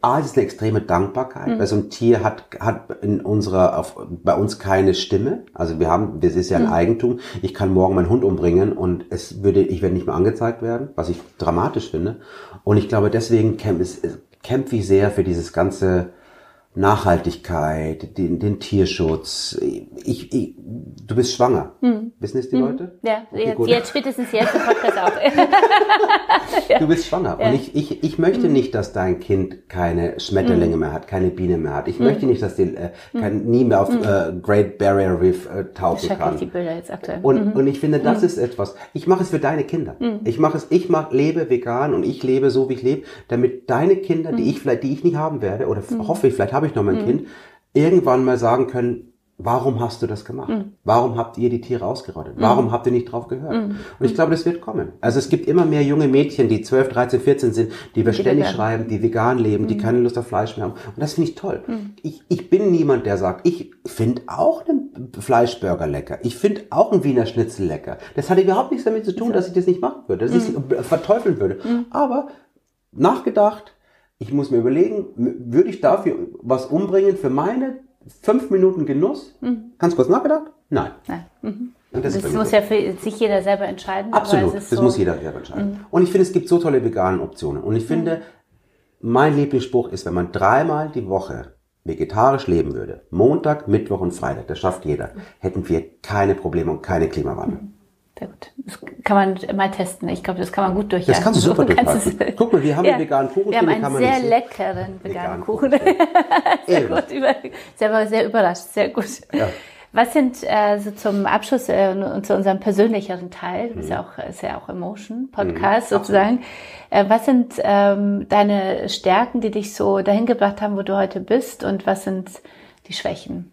A, es ist eine extreme Dankbarkeit, mhm. weil so ein Tier hat, hat in unserer, auf, bei uns keine Stimme. Also wir haben, das ist ja ein mhm. Eigentum. Ich kann morgen meinen Hund umbringen und es würde, ich werde nicht mehr angezeigt werden, was ich dramatisch finde. Und ich glaube, deswegen kämpfe, kämpfe ich sehr für dieses ganze, Nachhaltigkeit, den, den Tierschutz. Ich, ich, du bist schwanger. Hm. Wissen es die hm. Leute? Ja, okay, jetzt, jetzt spätestens jetzt im Podcast auch. ja. Du bist schwanger. Ja. Und ich, ich, ich möchte hm. nicht, dass dein Kind keine Schmetterlinge hm. mehr hat, keine Biene mehr hat. Ich hm. möchte nicht, dass die äh, kann, nie mehr auf äh, Great Barrier Reef äh, tauchen kann. die Bilder jetzt aktuell. Und, mhm. und ich finde, das ist etwas. Ich mache es für deine Kinder. Ich mache es, ich mach, lebe vegan und ich lebe so, wie ich lebe, damit deine Kinder, die ich vielleicht, die ich nicht haben werde, oder hoffe ich, vielleicht habe habe ich noch mein mhm. Kind, irgendwann mal sagen können, warum hast du das gemacht? Mhm. Warum habt ihr die Tiere ausgerottet? Mhm. Warum habt ihr nicht drauf gehört? Mhm. Und ich glaube, das wird kommen. Also es gibt immer mehr junge Mädchen, die 12, 13, 14 sind, die wir ständig schreiben, die vegan leben, die mhm. keine Lust auf Fleisch mehr haben. Und das finde ich toll. Mhm. Ich, ich bin niemand, der sagt, ich finde auch einen Fleischburger lecker. Ich finde auch einen Wiener Schnitzel lecker. Das hat überhaupt nichts damit zu tun, dass ich das nicht machen würde, dass ich es verteufeln würde. Aber nachgedacht, ich muss mir überlegen, würde ich dafür was umbringen für meine fünf Minuten Genuss? Mhm. Ganz kurz nachgedacht? Nein. Nein. Mhm. das, das muss so. ja für sich jeder selber entscheiden. Absolut, das so muss jeder selber entscheiden. Mhm. Und ich finde, es gibt so tolle vegane Optionen. Und ich finde, mein Lieblingsspruch ist, wenn man dreimal die Woche vegetarisch leben würde, Montag, Mittwoch und Freitag, das schafft jeder, hätten wir keine Probleme und keine Klimawandel. Sehr gut. Das kann man mal testen. Ich glaube, das kann man gut durchhalten. Das kannst du super durchhalten. Guck mal, wir haben ja, einen veganen Kuchen. Wir haben einen sehr leckeren veganen, Kuchen. Kuchen. sehr gut. Über, sehr, sehr überrascht. Sehr gut. Ja. Was sind äh, so zum Abschluss äh, und zu unserem persönlicheren Teil, mhm. ist ja auch ist ja auch Emotion Podcast mhm. sozusagen. Äh, was sind ähm, deine Stärken, die dich so dahin gebracht haben, wo du heute bist, und was sind die Schwächen?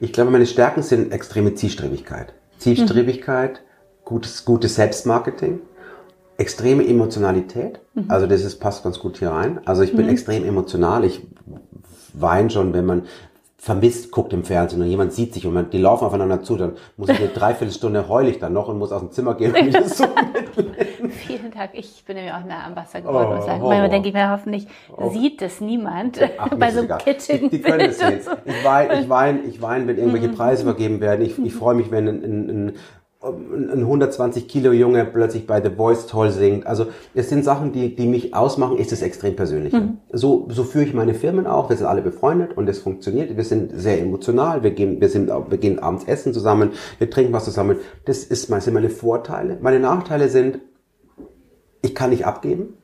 Ich glaube, meine Stärken sind extreme Zielstrebigkeit. Zielstrebigkeit, mhm. Gutes, gutes Selbstmarketing, extreme Emotionalität. Mhm. Also das ist, passt ganz gut hier rein. Also ich bin mhm. extrem emotional. Ich weine schon, wenn man vermisst guckt im Fernsehen und jemand sieht sich und man, die laufen aufeinander zu, dann muss ich eine Dreiviertelstunde heul ich dann noch und muss aus dem Zimmer gehen und das so Vielen Dank. Ich bin nämlich auch nah am Wasser geworden oh, und sagen, oh, manchmal denke ich mir, hoffentlich oh. sieht es niemand Ach, bei so einem kitschig. Die, die können es sehen. Ich weine, ich weine, ich weine, wenn irgendwelche mhm. Preise vergeben werden. Ich, ich freue mich, wenn ein, ein, ein ein 120 Kilo Junge plötzlich bei The Voice toll singt. Also es sind Sachen, die, die mich ausmachen, ist es extrem persönlich. Mhm. So, so führe ich meine Firmen auch. Wir sind alle befreundet und es funktioniert. Wir sind sehr emotional. Wir gehen, wir sind, wir gehen abends essen zusammen. Wir trinken was zusammen. Das ist, sind meine Vorteile. Meine Nachteile sind, ich kann nicht abgeben.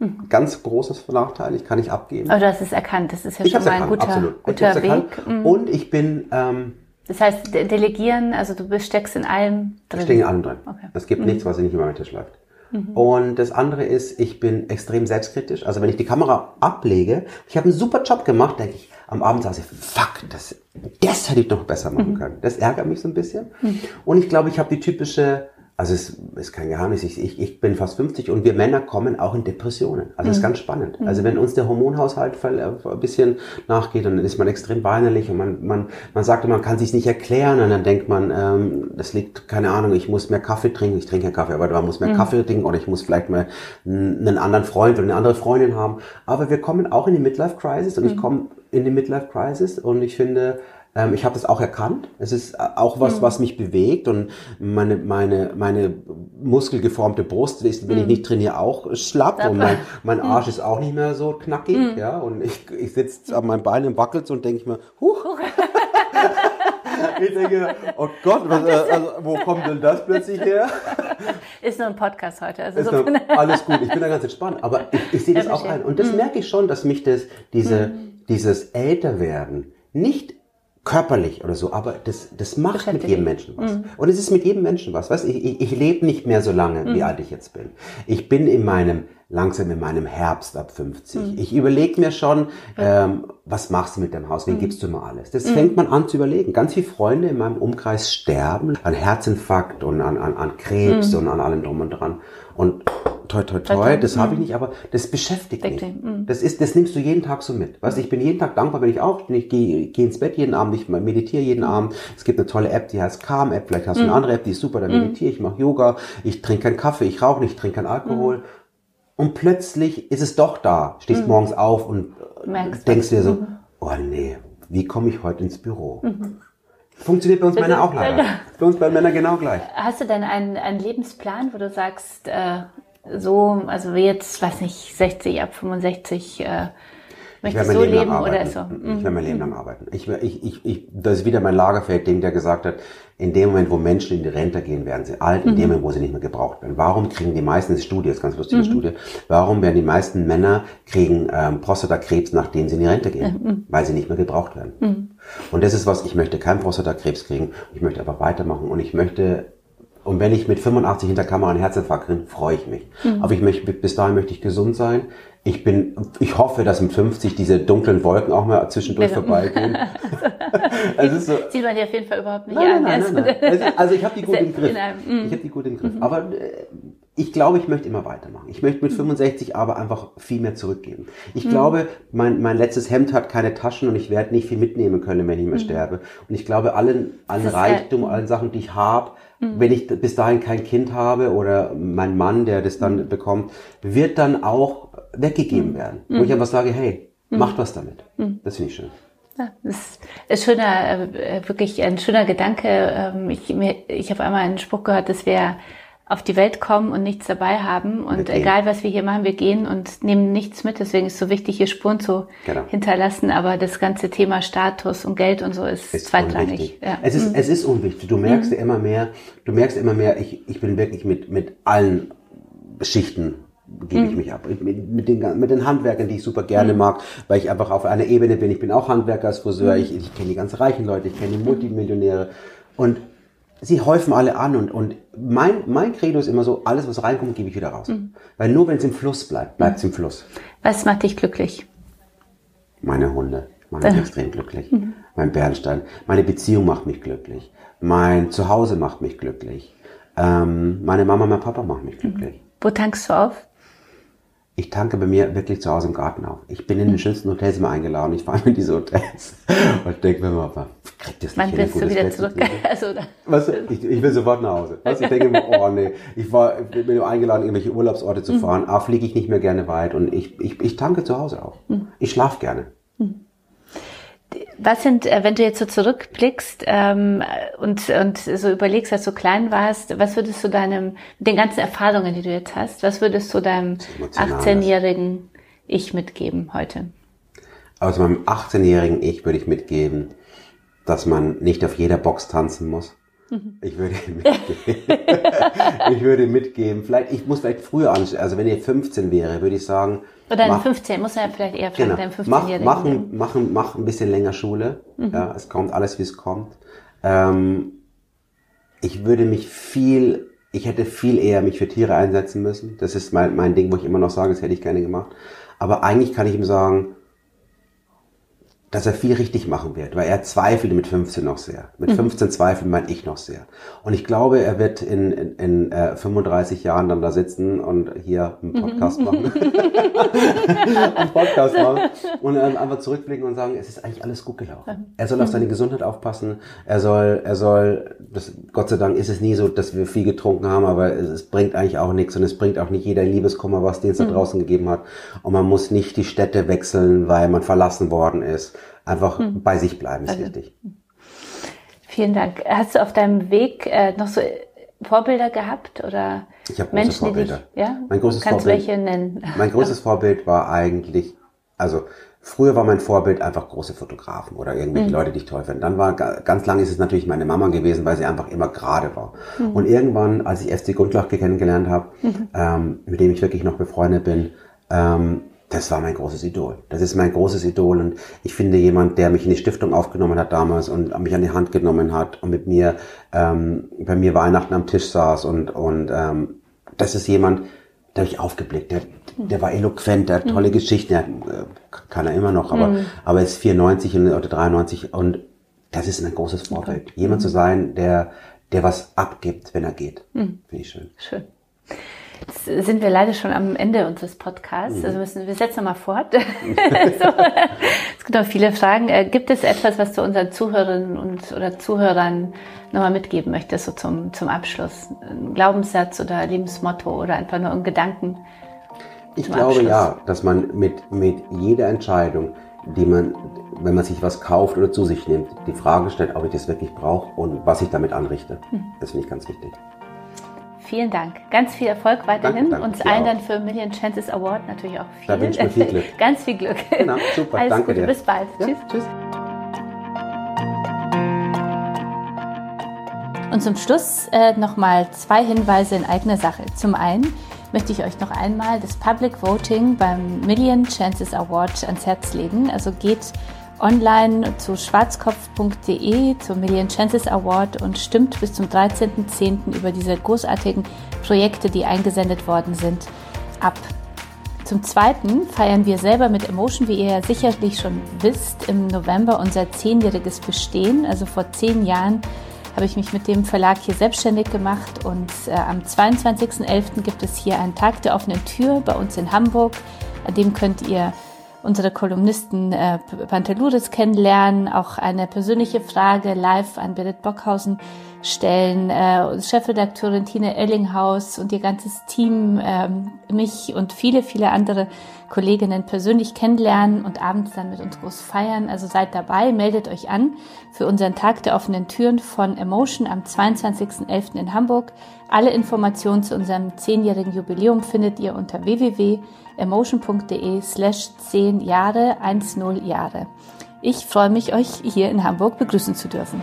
Mhm. Ganz großes Nachteil, ich kann nicht abgeben. Aber du hast es erkannt, das ist ja ich schon mal ein guter, absolut. guter Weg. Mhm. Und ich bin ähm, das heißt, delegieren, also du steckst in allem drin? Ich stecke in allem drin. Okay. Es gibt mhm. nichts, was nicht über meinen Tisch läuft. Mhm. Und das andere ist, ich bin extrem selbstkritisch. Also wenn ich die Kamera ablege, ich habe einen super Job gemacht, denke ich, am Abend sage ich, fuck, das, das hätte ich noch besser machen mhm. können. Das ärgert mich so ein bisschen. Mhm. Und ich glaube, ich habe die typische also es ist kein Geheimnis, ich, ich, ich bin fast 50 und wir Männer kommen auch in Depressionen. Also es ist ganz spannend. Also wenn uns der Hormonhaushalt ein bisschen nachgeht, dann ist man extrem weinerlich und man, man, man sagt, man kann sich nicht erklären und dann denkt man, ähm, das liegt, keine Ahnung, ich muss mehr Kaffee trinken, ich trinke keinen Kaffee, aber man muss mehr Kaffee trinken oder ich muss vielleicht mal einen anderen Freund oder eine andere Freundin haben. Aber wir kommen auch in die Midlife Crisis und ich komme in die Midlife Crisis und ich finde, ähm, ich habe das auch erkannt. Es ist äh, auch was, mhm. was mich bewegt und meine, meine, meine muskelgeformte Brust ist, wenn mhm. ich nicht trainiere, auch schlapp und mein, mein mhm. Arsch mhm. ist auch nicht mehr so knackig. Mhm. Ja, und ich, ich sitze an meinem Bein und wackelt und denke ich mir, huch. ich denke, oh Gott, was, also, wo kommt denn das plötzlich her? Ist nur ein Podcast heute. Also so nur, alles gut, ich bin da ganz entspannt. Aber ich, ich sehe das auch ein. Und das mhm. merke ich schon, dass mich das, diese, dieses Älterwerden nicht körperlich oder so, aber das, das macht mit jedem Menschen was. Mhm. Und es ist mit jedem Menschen was. Weißt, ich, ich, ich lebe nicht mehr so lange, mhm. wie alt ich jetzt bin. Ich bin in meinem, langsam in meinem Herbst ab 50. Mhm. Ich überlege mir schon, ähm, was machst du mit deinem Haus? Wen mhm. gibst du immer alles? Das mhm. fängt man an zu überlegen. Ganz viele Freunde in meinem Umkreis sterben an Herzinfarkt und an, an, an Krebs mhm. und an allem drum und dran. Und toi, toi, toi, das habe ich mhm. nicht, aber das beschäftigt mich. Mhm. Das ist, das nimmst du jeden Tag so mit. Weißt, ich bin jeden Tag dankbar, wenn ich aufstehe, ich gehe, gehe ins Bett jeden Abend, ich meditiere jeden Abend. Es gibt eine tolle App, die heißt Calm App, vielleicht hast du eine andere App, die ist super, da meditiere ich, mache Yoga, ich trinke keinen Kaffee, ich rauche nicht, ich trinke keinen Alkohol. Und plötzlich ist es doch da. Stehst morgens auf und Merkst denkst dir so, oh nee, wie komme ich heute ins Büro? Funktioniert bei uns Männer auch leider. Bei uns bei Männern genau gleich. Hast du denn einen, einen Lebensplan, wo du sagst, äh, so, also wie jetzt, weiß nicht, 60 ab 65, äh, möchtest du leben oder so? Mhm. Ich werde mein Leben lang arbeiten. Ich, ich, ich, ich, das ist wieder mein Lagerfeld-Ding, der gesagt hat, in dem Moment, wo Menschen in die Rente gehen, werden sie alt, in mhm. dem Moment, wo sie nicht mehr gebraucht werden. Warum kriegen die meisten, das ist Studie, das ist ganz lustige mhm. Studie, warum werden die meisten Männer kriegen ähm, Prostatakrebs, nachdem sie in die Rente gehen? Mhm. Weil sie nicht mehr gebraucht werden. Mhm. Und das ist was, ich möchte keinen Prostatakrebs kriegen, ich möchte einfach weitermachen und ich möchte und wenn ich mit 85 hinter Kamera einen Herzinfarkt kriege, freue ich mich. Mhm. Aber ich möchte, bis dahin möchte ich gesund sein. Ich bin, ich hoffe, dass mit 50 diese dunklen Wolken auch mal zwischendurch vorbeigehen. also so, Sieht man dir auf jeden Fall überhaupt nicht nein, an. Nein, nein, nein, also, also, ich habe die gut im Griff. Mhm. Ich habe die gut im Griff. Mhm. Aber äh, ich glaube, ich möchte immer weitermachen. Ich möchte mit 65 mhm. aber einfach viel mehr zurückgeben. Ich mhm. glaube, mein, mein letztes Hemd hat keine Taschen und ich werde nicht viel mitnehmen können, wenn ich mehr mhm. sterbe. Und ich glaube, allen, allen Reichtum, allen Sachen, die ich habe, Mhm. Wenn ich bis dahin kein Kind habe oder mein Mann, der das dann mhm. bekommt, wird dann auch weggegeben mhm. werden. Wo ich einfach sage, hey, macht was damit. Das finde ich schön. Ja, das ist schöner, äh, wirklich ein schöner Gedanke. Ähm, ich, ich habe einmal einen Spruch gehört, dass wir auf die Welt kommen und nichts dabei haben. Und egal, was wir hier machen, wir gehen und nehmen nichts mit. Deswegen ist es so wichtig, hier Spuren zu genau. hinterlassen. Aber das ganze Thema Status und Geld und so ist, ist zweitrangig. Ja. Es, ist, mhm. es ist unwichtig. Du merkst mhm. immer mehr, du merkst immer mehr, ich, ich bin wirklich mit, mit allen Schichten gebe ich mhm. mich ab. Mit, mit, den, mit den Handwerkern, die ich super gerne mhm. mag, weil ich einfach auf einer Ebene bin. Ich bin auch Handwerker als Friseur, mhm. ich, ich kenne die ganz reichen Leute, ich kenne die Multimillionäre. Und sie häufen alle an und, und mein, mein Credo ist immer so, alles was reinkommt, gebe ich wieder raus. Mhm. Weil nur wenn es im Fluss bleibt, bleibt es im Fluss. Was macht dich glücklich? Meine Hunde machen mich extrem glücklich. Mhm. Mein Bernstein. Meine Beziehung macht mich glücklich. Mein Zuhause macht mich glücklich. Ähm, meine Mama, mein Papa machen mich glücklich. Mhm. Wo tankst du auf? Ich tanke bei mir wirklich zu Hause im Garten auf. Ich bin in den hm. schönsten Hotels immer eingeladen. Ich fahre in diese Hotels und denke mir mal, kriegt das nicht Wann willst du wieder zurück? Also, du, ich, ich, will sofort nach Hause. Weißt, ich denke immer, oh nee, ich war, bin nur eingeladen, irgendwelche Urlaubsorte zu mhm. fahren. A, fliege ich nicht mehr gerne weit und ich, ich, ich tanke zu Hause auf. Mhm. Ich schlafe gerne. Was sind, äh, wenn du jetzt so zurückblickst ähm, und, und so überlegst, als du klein warst, was würdest du deinem, den ganzen Erfahrungen, die du jetzt hast, was würdest du deinem 18-jährigen Ich mitgeben heute? Also meinem 18-jährigen Ich würde ich mitgeben, dass man nicht auf jeder Box tanzen muss. Mhm. Ich würde mitgeben. ich würde mitgeben. Vielleicht, ich muss vielleicht früher anstellen. Also wenn ihr 15 wäre, würde ich sagen, oder in 15, muss er ja vielleicht eher fragen, genau. 15 mach, machen, machen, mach ein bisschen länger Schule. Mhm. Ja, es kommt alles, wie es kommt. Ähm, ich würde mich viel, ich hätte viel eher mich für Tiere einsetzen müssen. Das ist mein, mein Ding, wo ich immer noch sage, das hätte ich gerne gemacht. Aber eigentlich kann ich ihm sagen, dass er viel richtig machen wird, weil er zweifelte mit 15 noch sehr. Mit 15 mhm. zweifeln mein ich noch sehr. Und ich glaube, er wird in, in, in äh, 35 Jahren dann da sitzen und hier einen Podcast machen. einen Podcast machen und ähm, einfach zurückblicken und sagen, es ist eigentlich alles gut gelaufen. Er soll auf seine Gesundheit aufpassen. Er soll, er soll, das, Gott sei Dank ist es nie so, dass wir viel getrunken haben, aber es, es bringt eigentlich auch nichts und es bringt auch nicht jeder Liebeskummer, was den es da mhm. draußen gegeben hat. Und man muss nicht die Städte wechseln, weil man verlassen worden ist Einfach hm. bei sich bleiben ist also, wichtig. Vielen Dank. Hast du auf deinem Weg äh, noch so Vorbilder gehabt oder ich habe Menschen, Vorbilder. die dich, ja? Mein größtes Kannst Vorbild, welche nennen? Mein größtes Vorbild war eigentlich, also früher war mein Vorbild einfach große Fotografen oder irgendwelche mhm. Leute, die ich toll finde. Dann war ganz lange ist es natürlich meine Mama gewesen, weil sie einfach immer gerade war. Mhm. Und irgendwann, als ich FC Grundlach kennengelernt habe, mhm. ähm, mit dem ich wirklich noch befreundet bin, ähm, das war mein großes Idol. Das ist mein großes Idol und ich finde jemand, der mich in die Stiftung aufgenommen hat damals und mich an die Hand genommen hat und mit mir ähm, bei mir Weihnachten am Tisch saß und und ähm, das ist jemand, der habe ich aufgeblickt. Der, der war eloquent, der hat tolle mhm. Geschichten, der, äh, kann er immer noch, aber mhm. aber ist 94 oder 93 und das ist ein großes Vorbild. Jemand mhm. zu sein, der der was abgibt, wenn er geht. Mhm. Finde ich schön. Schön. Jetzt sind wir leider schon am Ende unseres Podcasts. Mhm. Also müssen wir setzen nochmal fort. so. Es gibt noch viele Fragen. Äh, gibt es etwas, was du unseren Zuhörerinnen und oder Zuhörern nochmal mitgeben möchtest, so zum, zum Abschluss? Ein Glaubenssatz oder Lebensmotto oder einfach nur ein Gedanken? Ich glaube Abschluss? ja, dass man mit, mit jeder Entscheidung, die man, wenn man sich was kauft oder zu sich nimmt, die Frage stellt, ob ich das wirklich brauche und was ich damit anrichte. Mhm. Das finde ich ganz wichtig. Vielen Dank. Ganz viel Erfolg weiterhin. Danke, Uns allen dann für Million Chances Award natürlich auch viel. Da wünsche ich mir viel Glück. Ganz viel Glück. Genau, super. Alles danke Gute. dir. Bis bald. Ja, tschüss. Tschüss. Und zum Schluss äh, nochmal zwei Hinweise in eigener Sache. Zum einen möchte ich euch noch einmal das Public Voting beim Million Chances Award ans Herz legen. Also geht online zu schwarzkopf.de zum Million Chances Award und stimmt bis zum 13.10. über diese großartigen Projekte, die eingesendet worden sind, ab. Zum Zweiten feiern wir selber mit Emotion, wie ihr ja sicherlich schon wisst, im November unser zehnjähriges Bestehen. Also vor zehn Jahren habe ich mich mit dem Verlag hier selbstständig gemacht und äh, am 22.11. gibt es hier einen Tag der offenen Tür bei uns in Hamburg. An dem könnt ihr unsere Kolumnisten äh, Panteluris kennenlernen, auch eine persönliche Frage live an Birgit Bockhausen stellen, äh, Chefredakteurin Tine Ellinghaus und ihr ganzes Team, äh, mich und viele, viele andere Kolleginnen persönlich kennenlernen und abends dann mit uns groß feiern. Also seid dabei, meldet euch an für unseren Tag der offenen Türen von Emotion am 22.11. in Hamburg. Alle Informationen zu unserem zehnjährigen Jubiläum findet ihr unter www.emotion.de slash 10 Jahre 10 Jahre. Ich freue mich, euch hier in Hamburg begrüßen zu dürfen.